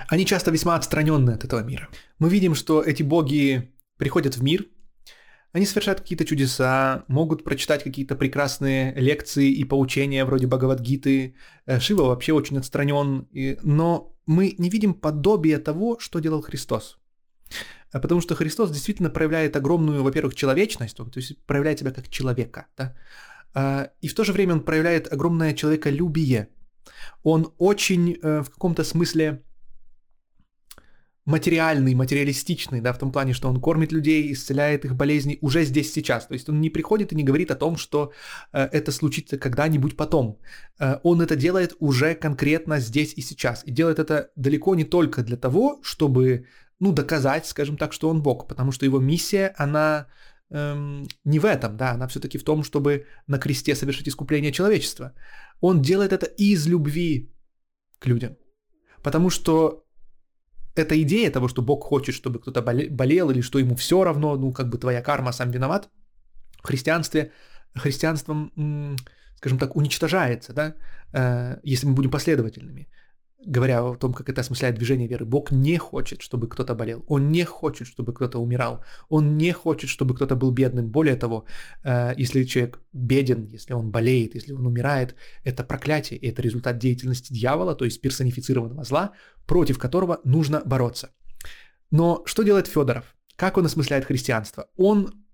они часто весьма отстранены от этого мира. Мы видим, что эти боги приходят в мир, они совершают какие-то чудеса, могут прочитать какие-то прекрасные лекции и поучения вроде Бхагавадгиты. Э, Шива вообще очень отстранен, но мы не видим подобия того, что делал Христос. А потому что Христос действительно проявляет огромную, во-первых, человечность, то есть проявляет себя как человека, да? А, и в то же время он проявляет огромное человеколюбие, Он очень э, в каком-то смысле материальный, материалистичный, да, в том плане, что он кормит людей, исцеляет их болезни уже здесь сейчас. То есть он не приходит и не говорит о том, что э, это случится когда-нибудь потом. Э, он это делает уже конкретно здесь и сейчас. И делает это далеко не только для того, чтобы, ну, доказать, скажем так, что он Бог, потому что его миссия, она эм, не в этом, да, она все-таки в том, чтобы на кресте совершить искупление человечества. Он делает это из любви к людям. Потому что эта идея того, что Бог хочет, чтобы кто-то болел, или что ему все равно, ну, как бы твоя карма, сам виноват, в христианстве, христианством, скажем так, уничтожается, да, э, если мы будем последовательными говоря о том, как это осмысляет движение веры, Бог не хочет, чтобы кто-то болел, Он не хочет, чтобы кто-то умирал, Он не хочет, чтобы кто-то был бедным. Более того, э, если человек беден, если он болеет, если он умирает, это проклятие, и это результат деятельности дьявола, то есть персонифицированного зла, против которого нужно бороться. Но что делает Федоров? Как он осмысляет христианство? Он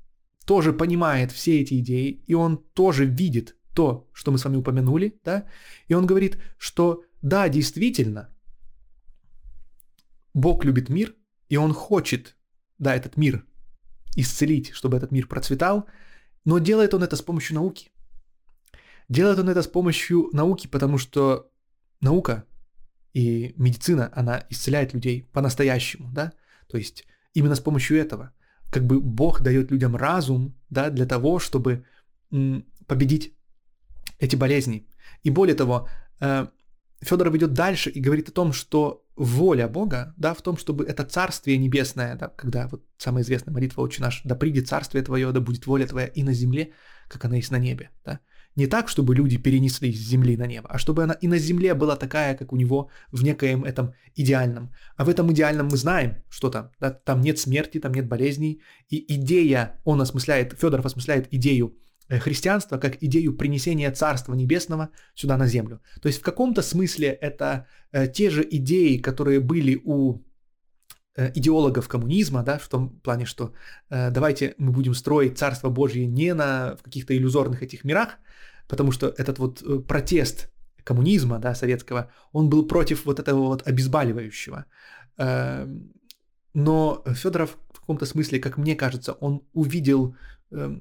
тоже понимает все эти идеи, и он тоже видит то, что мы с вами упомянули, да, и он говорит, что да, действительно, Бог любит мир, и Он хочет, да, этот мир исцелить, чтобы этот мир процветал, но делает Он это с помощью науки. Делает Он это с помощью науки, потому что наука и медицина, она исцеляет людей по-настоящему, да, то есть именно с помощью этого. Как бы Бог дает людям разум, да, для того, чтобы победить эти болезни. И более того, э, Федоров идет дальше и говорит о том, что воля Бога, да, в том, чтобы это Царствие Небесное, да, когда вот самая известная молитва «Отче наш», «Да придет Царствие Твое, да будет воля Твоя и на земле, как она есть на небе», да. Не так, чтобы люди перенеслись с земли на небо, а чтобы она и на земле была такая, как у него в некоем этом идеальном. А в этом идеальном мы знаем, что там, да, там нет смерти, там нет болезней, и идея, он осмысляет, Федоров осмысляет идею христианство как идею принесения Царства Небесного сюда на землю. То есть в каком-то смысле это э, те же идеи, которые были у э, идеологов коммунизма, да, в том плане, что э, давайте мы будем строить Царство Божье не на в каких-то иллюзорных этих мирах, потому что этот вот э, протест коммунизма, да, советского, он был против вот этого вот обезболивающего. Э, но Федоров в каком-то смысле, как мне кажется, он увидел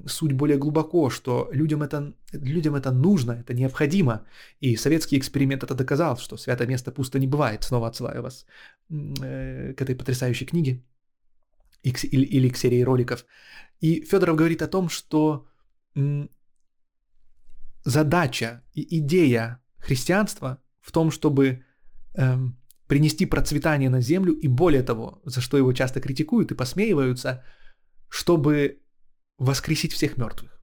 суть более глубоко, что людям это, людям это нужно, это необходимо. И советский эксперимент это доказал, что святое место пусто не бывает. Снова отсылаю вас э, к этой потрясающей книге или, или к серии роликов. И Федоров говорит о том, что задача и идея христианства в том, чтобы эм, принести процветание на землю, и более того, за что его часто критикуют и посмеиваются, чтобы воскресить всех мертвых.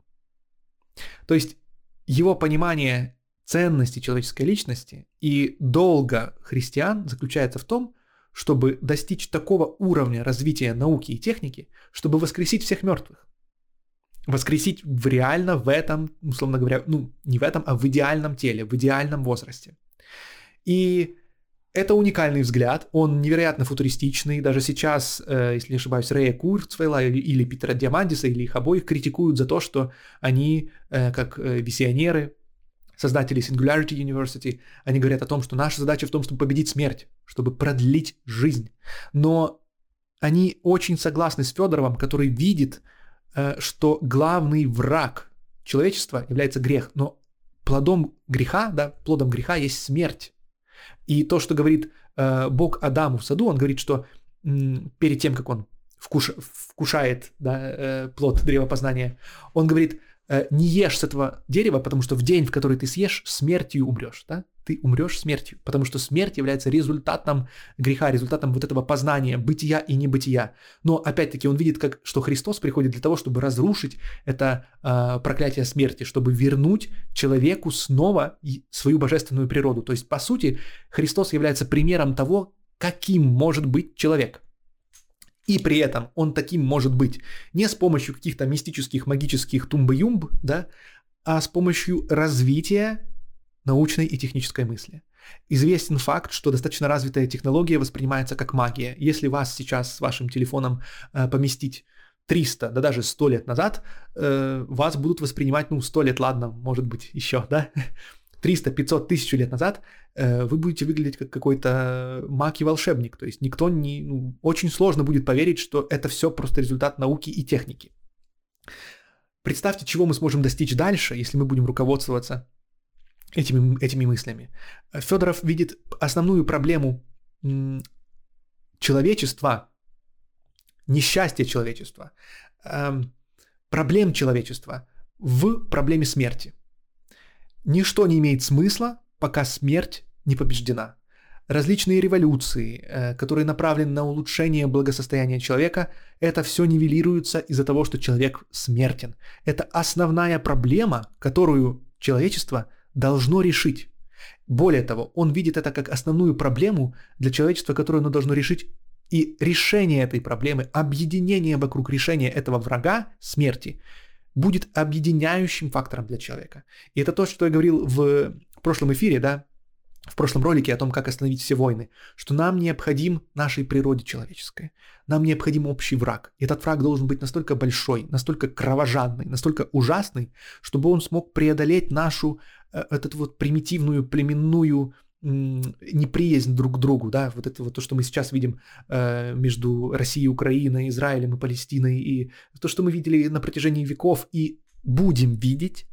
То есть его понимание ценности человеческой личности и долга христиан заключается в том, чтобы достичь такого уровня развития науки и техники, чтобы воскресить всех мертвых. Воскресить в реально в этом, условно говоря, ну, не в этом, а в идеальном теле, в идеальном возрасте. И это уникальный взгляд, он невероятно футуристичный. Даже сейчас, э, если не ошибаюсь, Рэя Курцвейла или, или Питера Диамандиса, или их обоих критикуют за то, что они, э, как э, визионеры, создатели Singularity University, они говорят о том, что наша задача в том, чтобы победить смерть, чтобы продлить жизнь. Но они очень согласны с Федоровым, который видит, что главный враг человечества является грех, но плодом греха, да, плодом греха есть смерть. И то, что говорит э, Бог Адаму в саду, он говорит, что м, перед тем, как он вкуш, вкушает да, э, плод древа познания, он говорит, э, не ешь с этого дерева, потому что в день, в который ты съешь, смертью умрешь. Да? Ты умрешь смертью, потому что смерть является результатом греха, результатом вот этого познания бытия и небытия. Но опять-таки он видит, как, что Христос приходит для того, чтобы разрушить это э, проклятие смерти, чтобы вернуть человеку снова свою божественную природу. То есть, по сути, Христос является примером того, каким может быть человек. И при этом он таким может быть не с помощью каких-то мистических, магических тумбы-юмб, да, а с помощью развития научной и технической мысли. Известен факт, что достаточно развитая технология воспринимается как магия. Если вас сейчас с вашим телефоном э, поместить 300, да даже 100 лет назад, э, вас будут воспринимать, ну, 100 лет, ладно, может быть, еще, да, 300, 500, 1000 лет назад, э, вы будете выглядеть как какой-то маг и волшебник. То есть никто не... Ну, очень сложно будет поверить, что это все просто результат науки и техники. Представьте, чего мы сможем достичь дальше, если мы будем руководствоваться этими, этими мыслями. Федоров видит основную проблему человечества, несчастья человечества, эм, проблем человечества в проблеме смерти. Ничто не имеет смысла, пока смерть не побеждена. Различные революции, э, которые направлены на улучшение благосостояния человека, это все нивелируется из-за того, что человек смертен. Это основная проблема, которую человечество должно решить. Более того, он видит это как основную проблему для человечества, которую оно должно решить. И решение этой проблемы, объединение вокруг решения этого врага смерти – будет объединяющим фактором для человека. И это то, что я говорил в прошлом эфире, да, в прошлом ролике о том, как остановить все войны, что нам необходим нашей природе человеческой, нам необходим общий враг. И этот враг должен быть настолько большой, настолько кровожадный, настолько ужасный, чтобы он смог преодолеть нашу э, эту вот примитивную племенную неприязнь друг к другу, да, вот это вот то, что мы сейчас видим э, между Россией, Украиной, Израилем и Палестиной, и то, что мы видели на протяжении веков и будем видеть,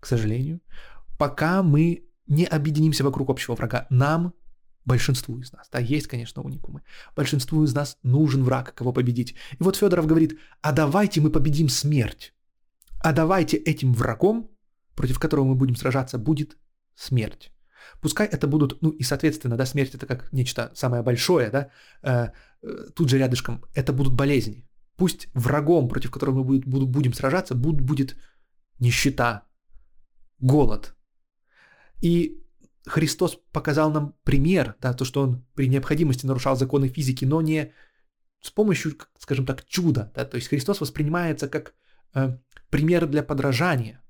к сожалению, пока мы не объединимся вокруг общего врага. Нам, большинству из нас, да, есть, конечно, уникумы, большинству из нас нужен враг, кого победить. И вот Федоров говорит, а давайте мы победим смерть, а давайте этим врагом, против которого мы будем сражаться, будет смерть. Пускай это будут, ну и соответственно, да, смерть это как нечто самое большое, да, э, э, тут же рядышком, это будут болезни. Пусть врагом, против которого мы будет, будем сражаться, будет, будет нищета, голод. И Христос показал нам пример, да, то, что он при необходимости нарушал законы физики, но не с помощью, скажем так, чуда. Да, то есть Христос воспринимается как э, пример для подражания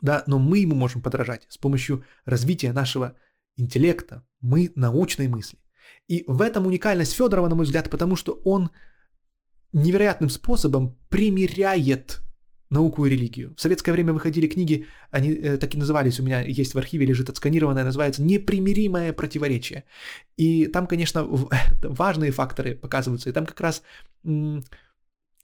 да, но мы ему можем подражать с помощью развития нашего интеллекта, мы научной мысли. И в этом уникальность Федорова, на мой взгляд, потому что он невероятным способом примеряет науку и религию. В советское время выходили книги, они э, так и назывались, у меня есть в архиве, лежит отсканированное, называется «Непримиримое противоречие». И там, конечно, *laughs* важные факторы показываются, и там как раз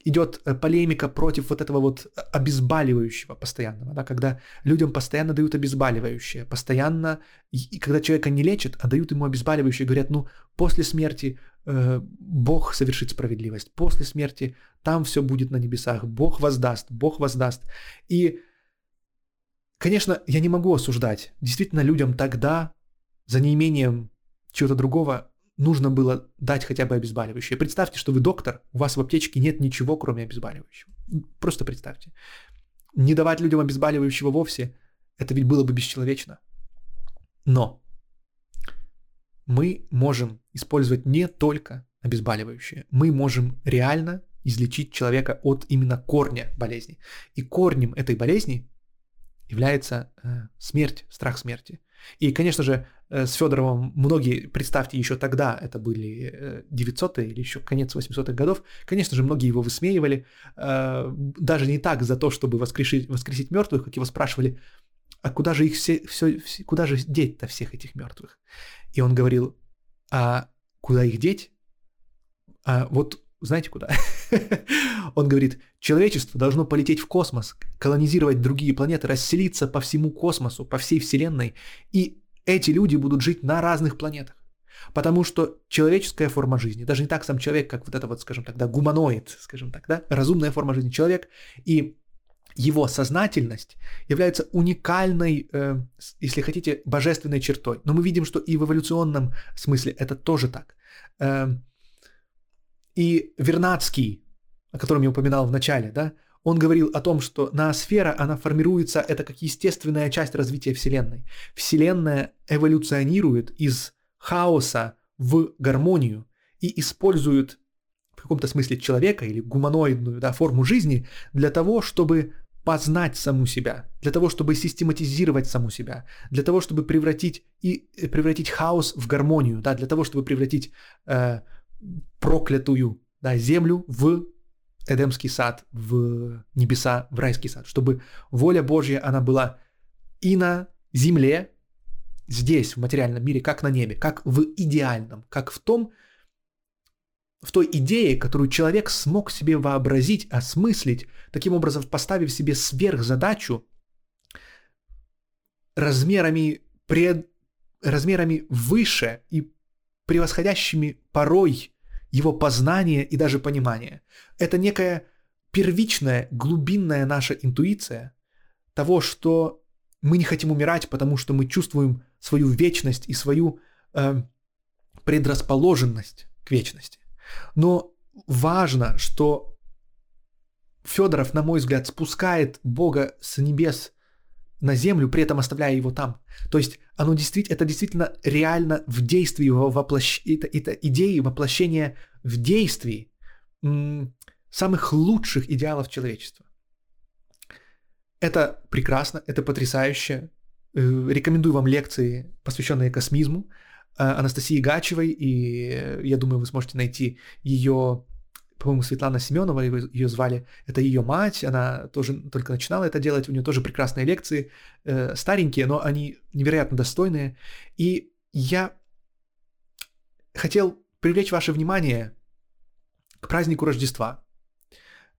идет э, полемика против вот этого вот обезболивающего постоянного, да, когда людям постоянно дают обезболивающее, постоянно, и когда человека не лечат, а дают ему обезболивающее, говорят, ну, после смерти э, Бог совершит справедливость, после смерти там все будет на небесах, Бог воздаст, Бог воздаст. И, конечно, я не могу осуждать. Действительно, людям тогда, за неимением чего-то другого, нужно было дать хотя бы обезболивающее. Представьте, что вы доктор, у вас в аптечке нет ничего, кроме обезболивающего. Просто представьте. Не давать людям обезболивающего вовсе, это ведь было бы бесчеловечно. Но мы можем использовать не только обезболивающее, мы можем реально излечить человека от именно корня болезни. И корнем этой болезни является э, смерть, страх смерти. И, конечно же, э, с Федоровым многие, представьте, еще тогда, это были 900-е э, или еще конец 800-х годов, конечно же, многие его высмеивали, э, даже не так за то, чтобы воскрешить, воскресить мертвых, как его спрашивали, а куда же их все, все, все куда же деть-то всех этих мертвых? И он говорил, а куда их деть? А вот знаете куда? *laughs* Он говорит, человечество должно полететь в космос, колонизировать другие планеты, расселиться по всему космосу, по всей Вселенной, и эти люди будут жить на разных планетах. Потому что человеческая форма жизни, даже не так сам человек, как вот это вот, скажем так, да, гуманоид, скажем так, да, разумная форма жизни человек, и его сознательность является уникальной, э, если хотите, божественной чертой. Но мы видим, что и в эволюционном смысле это тоже так. Э, и Вернадский, о котором я упоминал в начале, да, он говорил о том, что ноосфера, она формируется, это как естественная часть развития Вселенной. Вселенная эволюционирует из хаоса в гармонию и использует в каком-то смысле человека или гуманоидную да, форму жизни для того, чтобы познать саму себя, для того, чтобы систематизировать саму себя, для того, чтобы превратить и э, превратить хаос в гармонию, да, для того, чтобы превратить э, проклятую да, землю в Эдемский сад, в небеса, в райский сад, чтобы воля Божья, она была и на земле, здесь, в материальном мире, как на небе, как в идеальном, как в том, в той идее, которую человек смог себе вообразить, осмыслить, таким образом поставив себе сверхзадачу размерами, пред, размерами выше и превосходящими порой его познание и даже понимание. Это некая первичная, глубинная наша интуиция того, что мы не хотим умирать, потому что мы чувствуем свою вечность и свою э, предрасположенность к вечности. Но важно, что Федоров, на мой взгляд, спускает Бога с небес на землю, при этом оставляя его там. То есть оно действительно, это действительно реально в действии воплощ... это, это идеи воплощения в действии самых лучших идеалов человечества. Это прекрасно, это потрясающе. Э, рекомендую вам лекции, посвященные космизму. Э, Анастасии Гачевой, и я думаю, вы сможете найти ее, по-моему, Светлана Семенова, ее звали, это ее мать, она тоже только начинала это делать, у нее тоже прекрасные лекции, э, старенькие, но они невероятно достойные. И я хотел привлечь ваше внимание к празднику Рождества,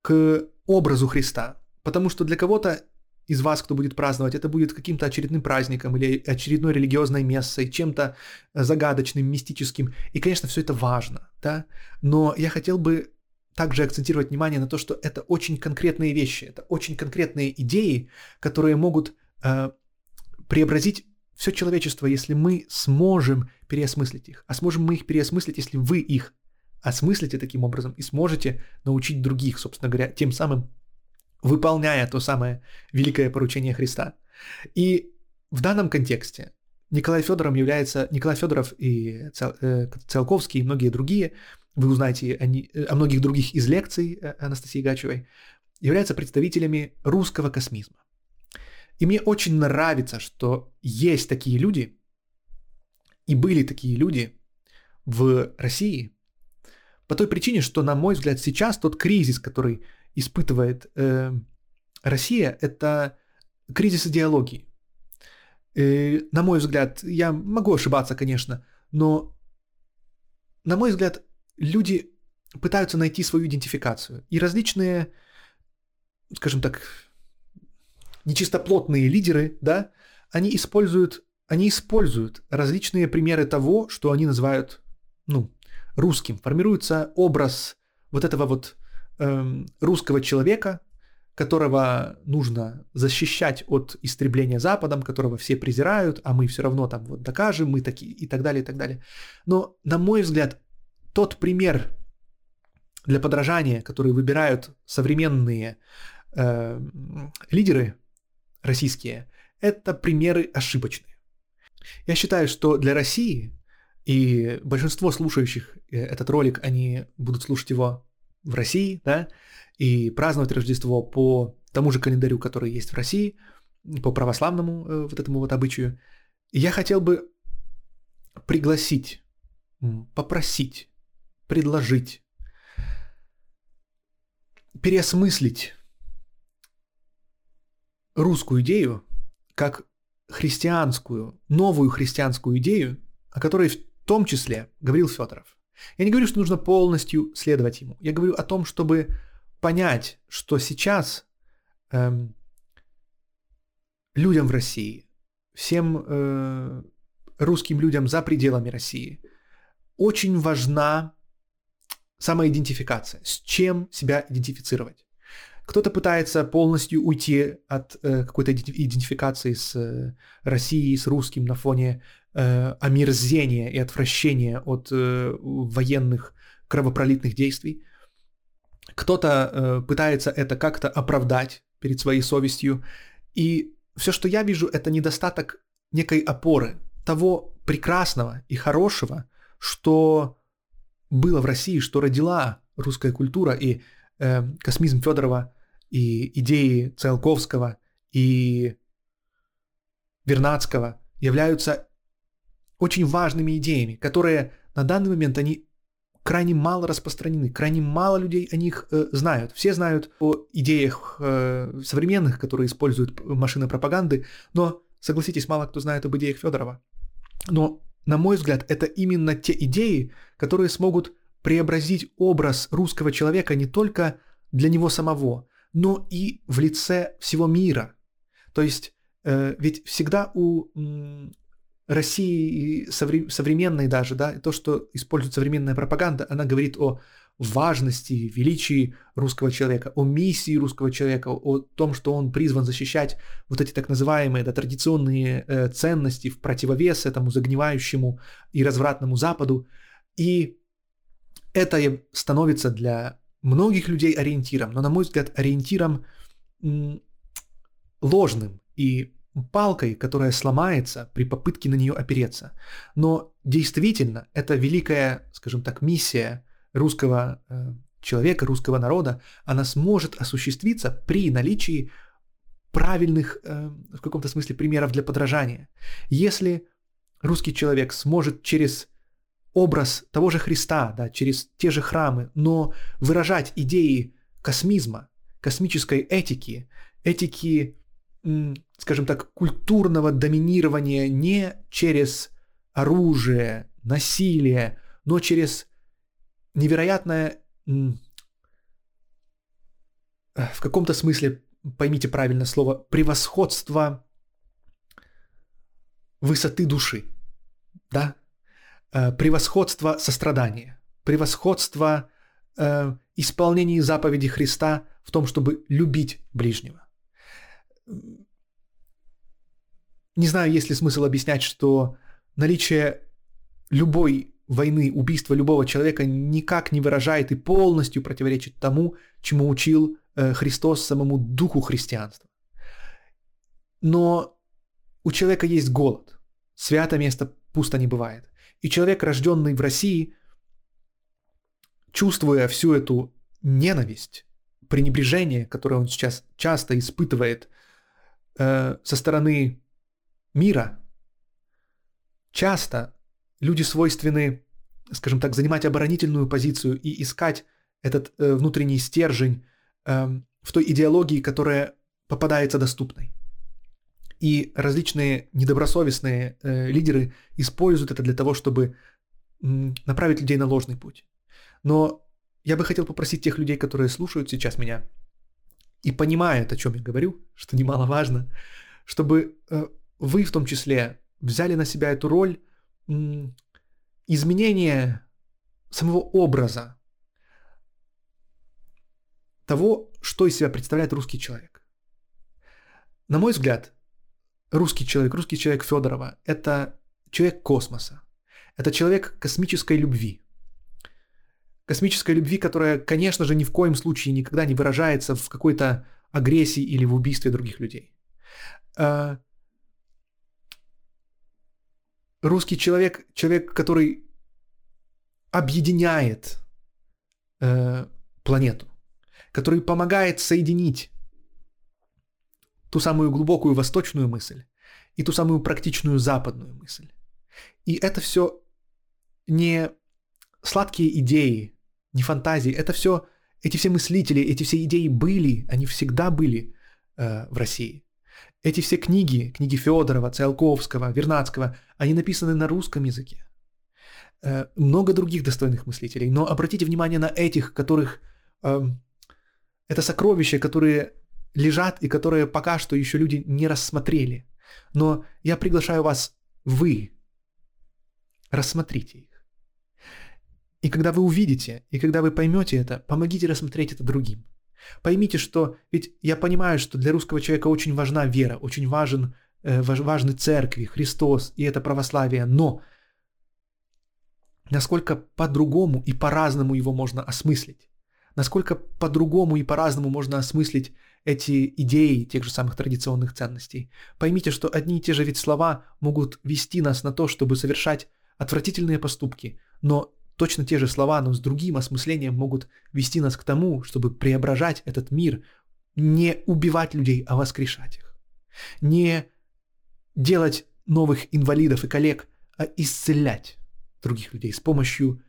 к образу Христа, потому что для кого-то из вас, кто будет праздновать, это будет каким-то очередным праздником или очередной религиозной мессой, чем-то э, загадочным, мистическим. И, конечно, все это важно, да. Но я хотел бы также акцентировать внимание на то, что это очень конкретные вещи, это очень конкретные идеи, которые могут э, преобразить все человечество, если мы сможем переосмыслить их. А сможем мы их переосмыслить, если вы их осмыслите таким образом и сможете научить других, собственно говоря, тем самым выполняя то самое великое поручение Христа. И в данном контексте Николай Федоров является, Николай Федоров и э, Циолковский и многие другие, вы узнаете о, э, о многих других из лекций э, Анастасии Гачевой, являются представителями русского космизма. И мне очень нравится, что есть такие люди, и были такие люди в России, по той причине, что, на мой взгляд, сейчас тот кризис, который испытывает э, Россия, это кризис идеологии. Э, на мой взгляд, я могу ошибаться, конечно, но, на мой взгляд, люди пытаются найти свою идентификацию. И различные, скажем так, нечистоплотные лидеры, да, они используют, они используют различные примеры того, что они называют, ну, русским. Формируется образ вот этого вот Эм, русского человека, которого нужно защищать от истребления Западом, которого все презирают, а мы все равно там вот докажем, мы такие и так далее, и так далее. Но, на мой взгляд, тот пример для подражания, который выбирают современные э, лидеры российские, это примеры ошибочные. Я считаю, что для России, и большинство слушающих э, этот ролик, они будут слушать его в России, да, и праздновать Рождество по тому же календарю, который есть в России, по православному э, вот этому вот обычаю. Я хотел бы пригласить, попросить, предложить, переосмыслить русскую идею как христианскую, новую христианскую идею, о которой в том числе говорил Федоров. Я не говорю, что нужно полностью следовать ему. Я говорю о том, чтобы понять, что сейчас эм, людям в России, всем э, русским людям за пределами России очень важна самоидентификация, с чем себя идентифицировать. Кто-то пытается полностью уйти от э, какой-то идентификации с э, Россией, с русским на фоне э, омерзения и отвращения от э, военных кровопролитных действий. Кто-то э, пытается это как-то оправдать перед своей совестью. И все, что я вижу, это недостаток некой опоры, того прекрасного и хорошего, что было в России, что родила русская культура и э, космизм Федорова, и идеи Циолковского, и Вернадского являются очень важными идеями, которые на данный момент они крайне мало распространены, крайне мало людей о них э, знают. Все знают о идеях э, современных, которые используют машины пропаганды, но согласитесь, мало кто знает об идеях Федорова. Но, на мой взгляд, это именно те идеи, которые смогут преобразить образ русского человека не только для него самого, но и в лице всего мира. То есть, э, ведь всегда у м, России совре- современной даже, да, то, что использует современная пропаганда, она говорит о важности, величии русского человека, о миссии русского человека, о том, что он призван защищать вот эти так называемые да, традиционные э, ценности в противовес этому загнивающему и развратному Западу. И это становится для многих людей ориентиром, но, на мой взгляд, ориентиром ложным и палкой, которая сломается при попытке на нее опереться. Но действительно, это великая, скажем так, миссия русского э, человека, русского народа, она сможет осуществиться при наличии правильных, э, в каком-то смысле, примеров для подражания. Если русский человек сможет через образ того же Христа, да, через те же храмы, но выражать идеи космизма, космической этики, этики, скажем так, культурного доминирования не через оружие, насилие, но через невероятное, в каком-то смысле, поймите правильно слово, превосходство высоты души, да, э, превосходство сострадания, превосходство э, исполнения заповеди Христа в том, чтобы любить ближнего. Не знаю, есть ли смысл объяснять, что наличие любой войны, убийство любого человека никак не выражает и полностью противоречит тому, чему учил э, Христос самому духу христианства. Но у человека есть голод. Свято место пусто не бывает. И человек, рожденный в России, чувствуя всю эту ненависть, пренебрежение, которое он сейчас часто испытывает э, со стороны мира, часто люди свойственны, скажем так, занимать оборонительную позицию и искать этот э, внутренний стержень э, в той идеологии, которая попадается доступной. И различные недобросовестные э, лидеры используют это для того, чтобы э, направить людей на ложный путь. Но я бы хотел попросить тех людей, которые слушают сейчас меня и понимают, о чем я говорю, что немаловажно, чтобы э, вы в том числе взяли на себя эту роль изменение самого образа того, что из себя представляет русский человек. На мой взгляд, русский человек, русский человек Федорова – это человек космоса. Это человек космической любви. Космической любви, которая, конечно же, ни в коем случае никогда не выражается в какой-то агрессии или в убийстве других людей. Русский человек, человек, который объединяет э, планету, который помогает соединить ту самую глубокую восточную мысль и ту самую практичную западную мысль. И это все не сладкие идеи, не фантазии, это все, эти все мыслители, эти все идеи были, они всегда были э, в России. Эти все книги, книги Федорова, Циолковского, Вернадского, они написаны на русском языке. Э, много других достойных мыслителей, но обратите внимание на этих, которых э, это сокровища, которые лежат и которые пока что еще люди не рассмотрели. Но я приглашаю вас, вы, рассмотрите их. И когда вы увидите, и когда вы поймете это, помогите рассмотреть это другим. Поймите, что ведь я понимаю, что для русского человека очень важна вера, очень важен, э, важны церкви, Христос и это православие, но насколько по-другому и по-разному его можно осмыслить, насколько по-другому и по-разному можно осмыслить эти идеи тех же самых традиционных ценностей. Поймите, что одни и те же ведь слова могут вести нас на то, чтобы совершать отвратительные поступки, но Точно те же слова, но с другим осмыслением могут вести нас к тому, чтобы преображать этот мир, не убивать людей, а воскрешать их. Не делать новых инвалидов и коллег, а исцелять других людей с помощью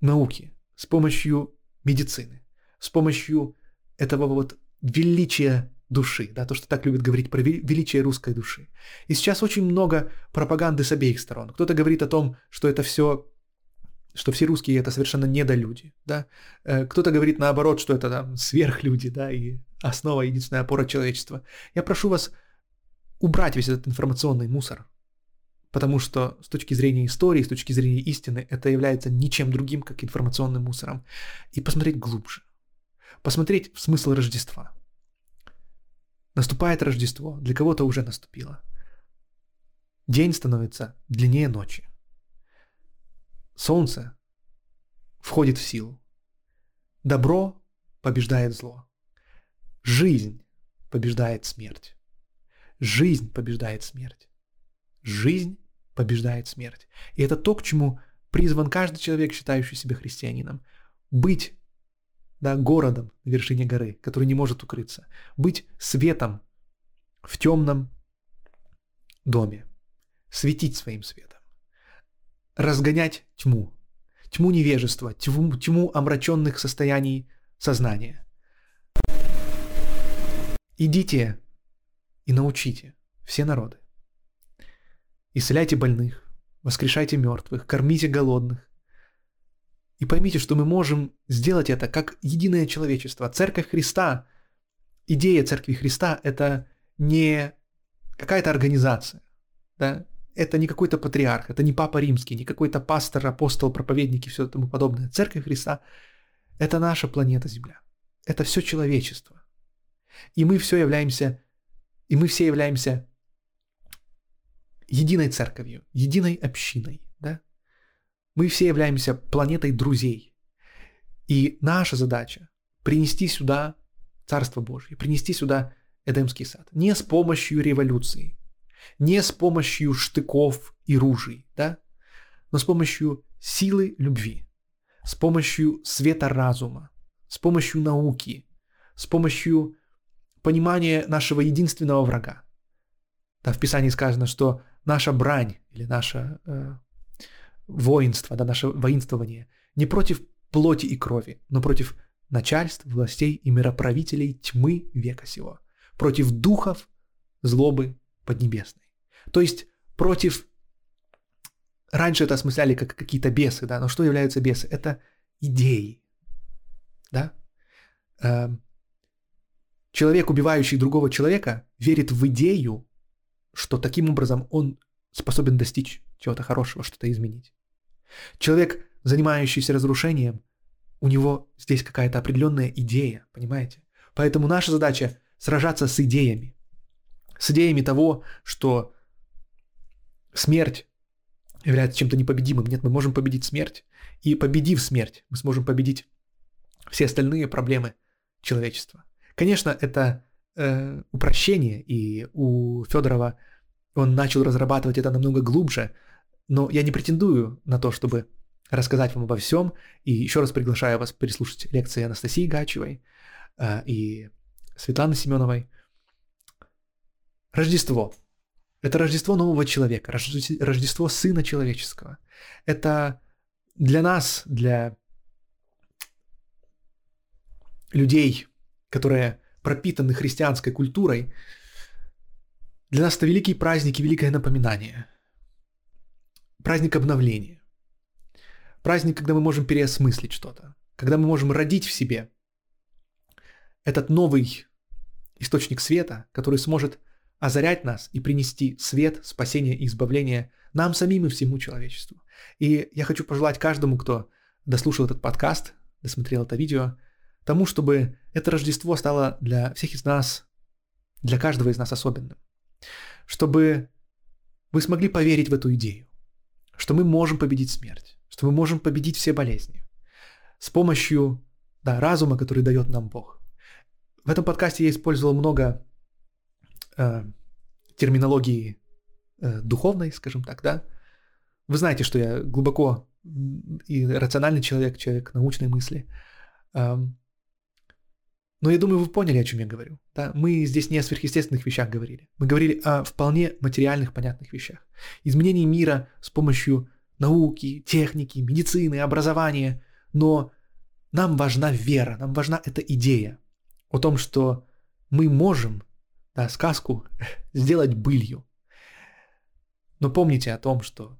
науки, с помощью медицины, с помощью этого вот величия души, да, то, что так любят говорить про величие русской души. И сейчас очень много пропаганды с обеих сторон. Кто-то говорит о том, что это все что все русские это совершенно недолюди, да. Э, кто-то говорит наоборот, что это там сверхлюди, да, и основа, единственная опора человечества. Я прошу вас убрать весь этот информационный мусор, потому что с точки зрения истории, с точки зрения истины, это является ничем другим, как информационным мусором, и посмотреть глубже, посмотреть в смысл Рождества. Наступает Рождество, для кого-то уже наступило. День становится длиннее ночи. Солнце входит в силу. Добро побеждает зло. Жизнь побеждает смерть. Жизнь побеждает смерть. Жизнь побеждает смерть. И это то, к чему призван каждый человек, считающий себя христианином. Быть да, городом на вершине горы, который не может укрыться. Быть светом в темном доме. Светить своим светом разгонять тьму, тьму невежества, тьму, тьму омраченных состояний сознания. Идите и научите все народы. Исцеляйте больных, воскрешайте мертвых, кормите голодных. И поймите, что мы можем сделать это как единое человечество. Церковь Христа, идея Церкви Христа – это не какая-то организация, да? Это не какой-то патриарх, это не папа римский, не какой-то пастор, апостол, проповедник и все тому подобное. Церковь Христа – это наша планета Земля. Это все человечество. И мы все являемся, и мы все являемся единой церковью, единой общиной, да? Мы все являемся планетой друзей. И наша задача – принести сюда Царство Божье, принести сюда Эдемский сад. Не с помощью революции, не с помощью штыков и ружей, да, но с помощью силы любви, с помощью света разума, с помощью науки, с помощью понимания нашего единственного врага. Да, в Писании сказано, что наша брань или наше э, воинство, да, наше воинствование не против плоти и крови, но против начальств, властей и мироправителей тьмы века сего, против духов злобы Поднебесной. То есть против... Раньше это осмысляли как какие-то бесы, да, но что являются бесы? Это идеи, да? Эм, человек, убивающий другого человека, верит в идею, что таким образом он способен достичь чего-то хорошего, что-то изменить. Человек, занимающийся разрушением, у него здесь какая-то определенная идея, понимаете? Поэтому наша задача сражаться с идеями с идеями того, что смерть является чем-то непобедимым. Нет, мы можем победить смерть. И победив смерть, мы сможем победить все остальные проблемы человечества. Конечно, это э, упрощение, и у Федорова он начал разрабатывать это намного глубже, но я не претендую на то, чтобы рассказать вам обо всем. И еще раз приглашаю вас переслушать лекции Анастасии Гачевой э, и Светланы Семеновой Рождество. Это Рождество нового человека, Рождество Сына Человеческого. Это для нас, для людей, которые пропитаны христианской культурой, для нас это великий праздник и великое напоминание. Праздник обновления. Праздник, когда мы можем переосмыслить что-то. Когда мы можем родить в себе этот новый источник света, который сможет озарять нас и принести свет, спасение и избавление нам самим и всему человечеству. И я хочу пожелать каждому, кто дослушал этот подкаст, досмотрел это видео, тому, чтобы это Рождество стало для всех из нас, для каждого из нас особенным. Чтобы вы смогли поверить в эту идею, что мы можем победить смерть, что мы можем победить все болезни с помощью да, разума, который дает нам Бог. В этом подкасте я использовал много э, терминологии э, духовной, скажем так, да. Вы знаете, что я глубоко и рациональный человек, человек научной мысли. Эм, но я думаю, вы поняли, о чем я говорю. Да? Мы здесь не о сверхъестественных вещах говорили. Мы говорили о вполне материальных, понятных вещах. Изменение мира с помощью науки, техники, медицины, образования. Но нам важна вера, нам важна эта идея о том, что мы можем сказку сделать былью. Но помните о том, что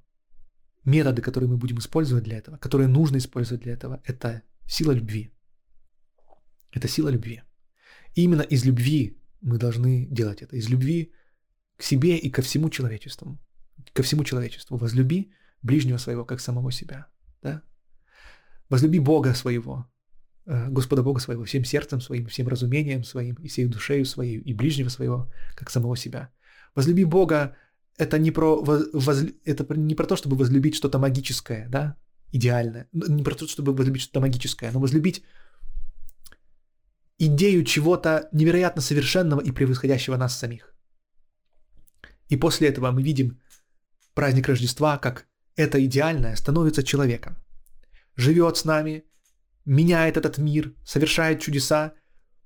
методы, которые мы будем использовать для этого, которые нужно использовать для этого, это сила любви. Это сила любви. И именно из любви мы должны делать это. Из любви к себе и ко всему человечеству. Ко всему человечеству. Возлюби ближнего своего, как самого себя. Да? Возлюби Бога своего, э, Господа Бога своего всем сердцем своим, всем разумением своим, и всей душею своей, и ближнего своего, как самого себя. Возлюби Бога это не про, воз, это не про то, чтобы возлюбить что-то магическое, да, идеальное. Не про то, чтобы возлюбить что-то магическое, но возлюбить идею чего-то невероятно совершенного и превосходящего нас самих. И после этого мы видим праздник Рождества, как это идеальное становится человеком. Живет с нами, меняет этот мир, совершает чудеса,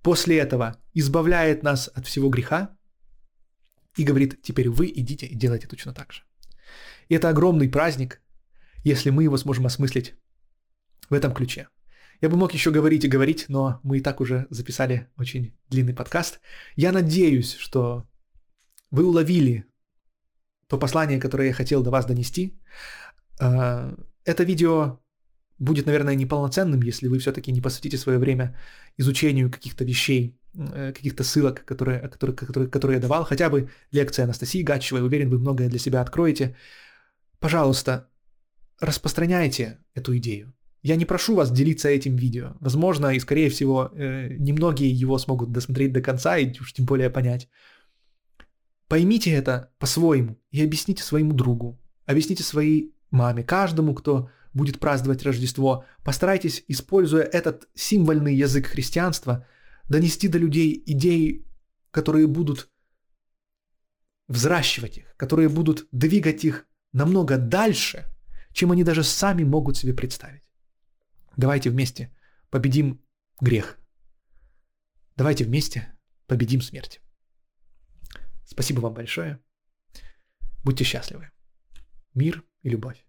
после этого избавляет нас от всего греха и говорит, теперь вы идите и делайте точно так же. И это огромный праздник, если мы его сможем осмыслить в этом ключе. Я бы мог еще говорить и говорить, но мы и так уже записали очень длинный подкаст. Я надеюсь, что вы уловили то послание, которое я хотел до вас донести. А, это видео будет, наверное, неполноценным, если вы все-таки не посвятите свое время изучению каких-то вещей, Э, каких-то ссылок, которые, которые, которые, которые я давал, хотя бы лекция Анастасии Гатчевой, уверен, вы многое для себя откроете. Пожалуйста, распространяйте эту идею. Я не прошу вас делиться этим видео. Возможно, и скорее всего, э, немногие его смогут досмотреть до конца и уж тем более понять. Поймите это по-своему и объясните своему другу, объясните своей маме, каждому, кто будет праздновать Рождество. Постарайтесь, используя этот символьный язык христианства, донести до людей идеи, которые будут взращивать их, которые будут двигать их намного дальше, чем они даже сами могут себе представить. Давайте вместе победим грех. Давайте вместе победим смерть. Спасибо вам большое. Будьте счастливы. Мир и любовь.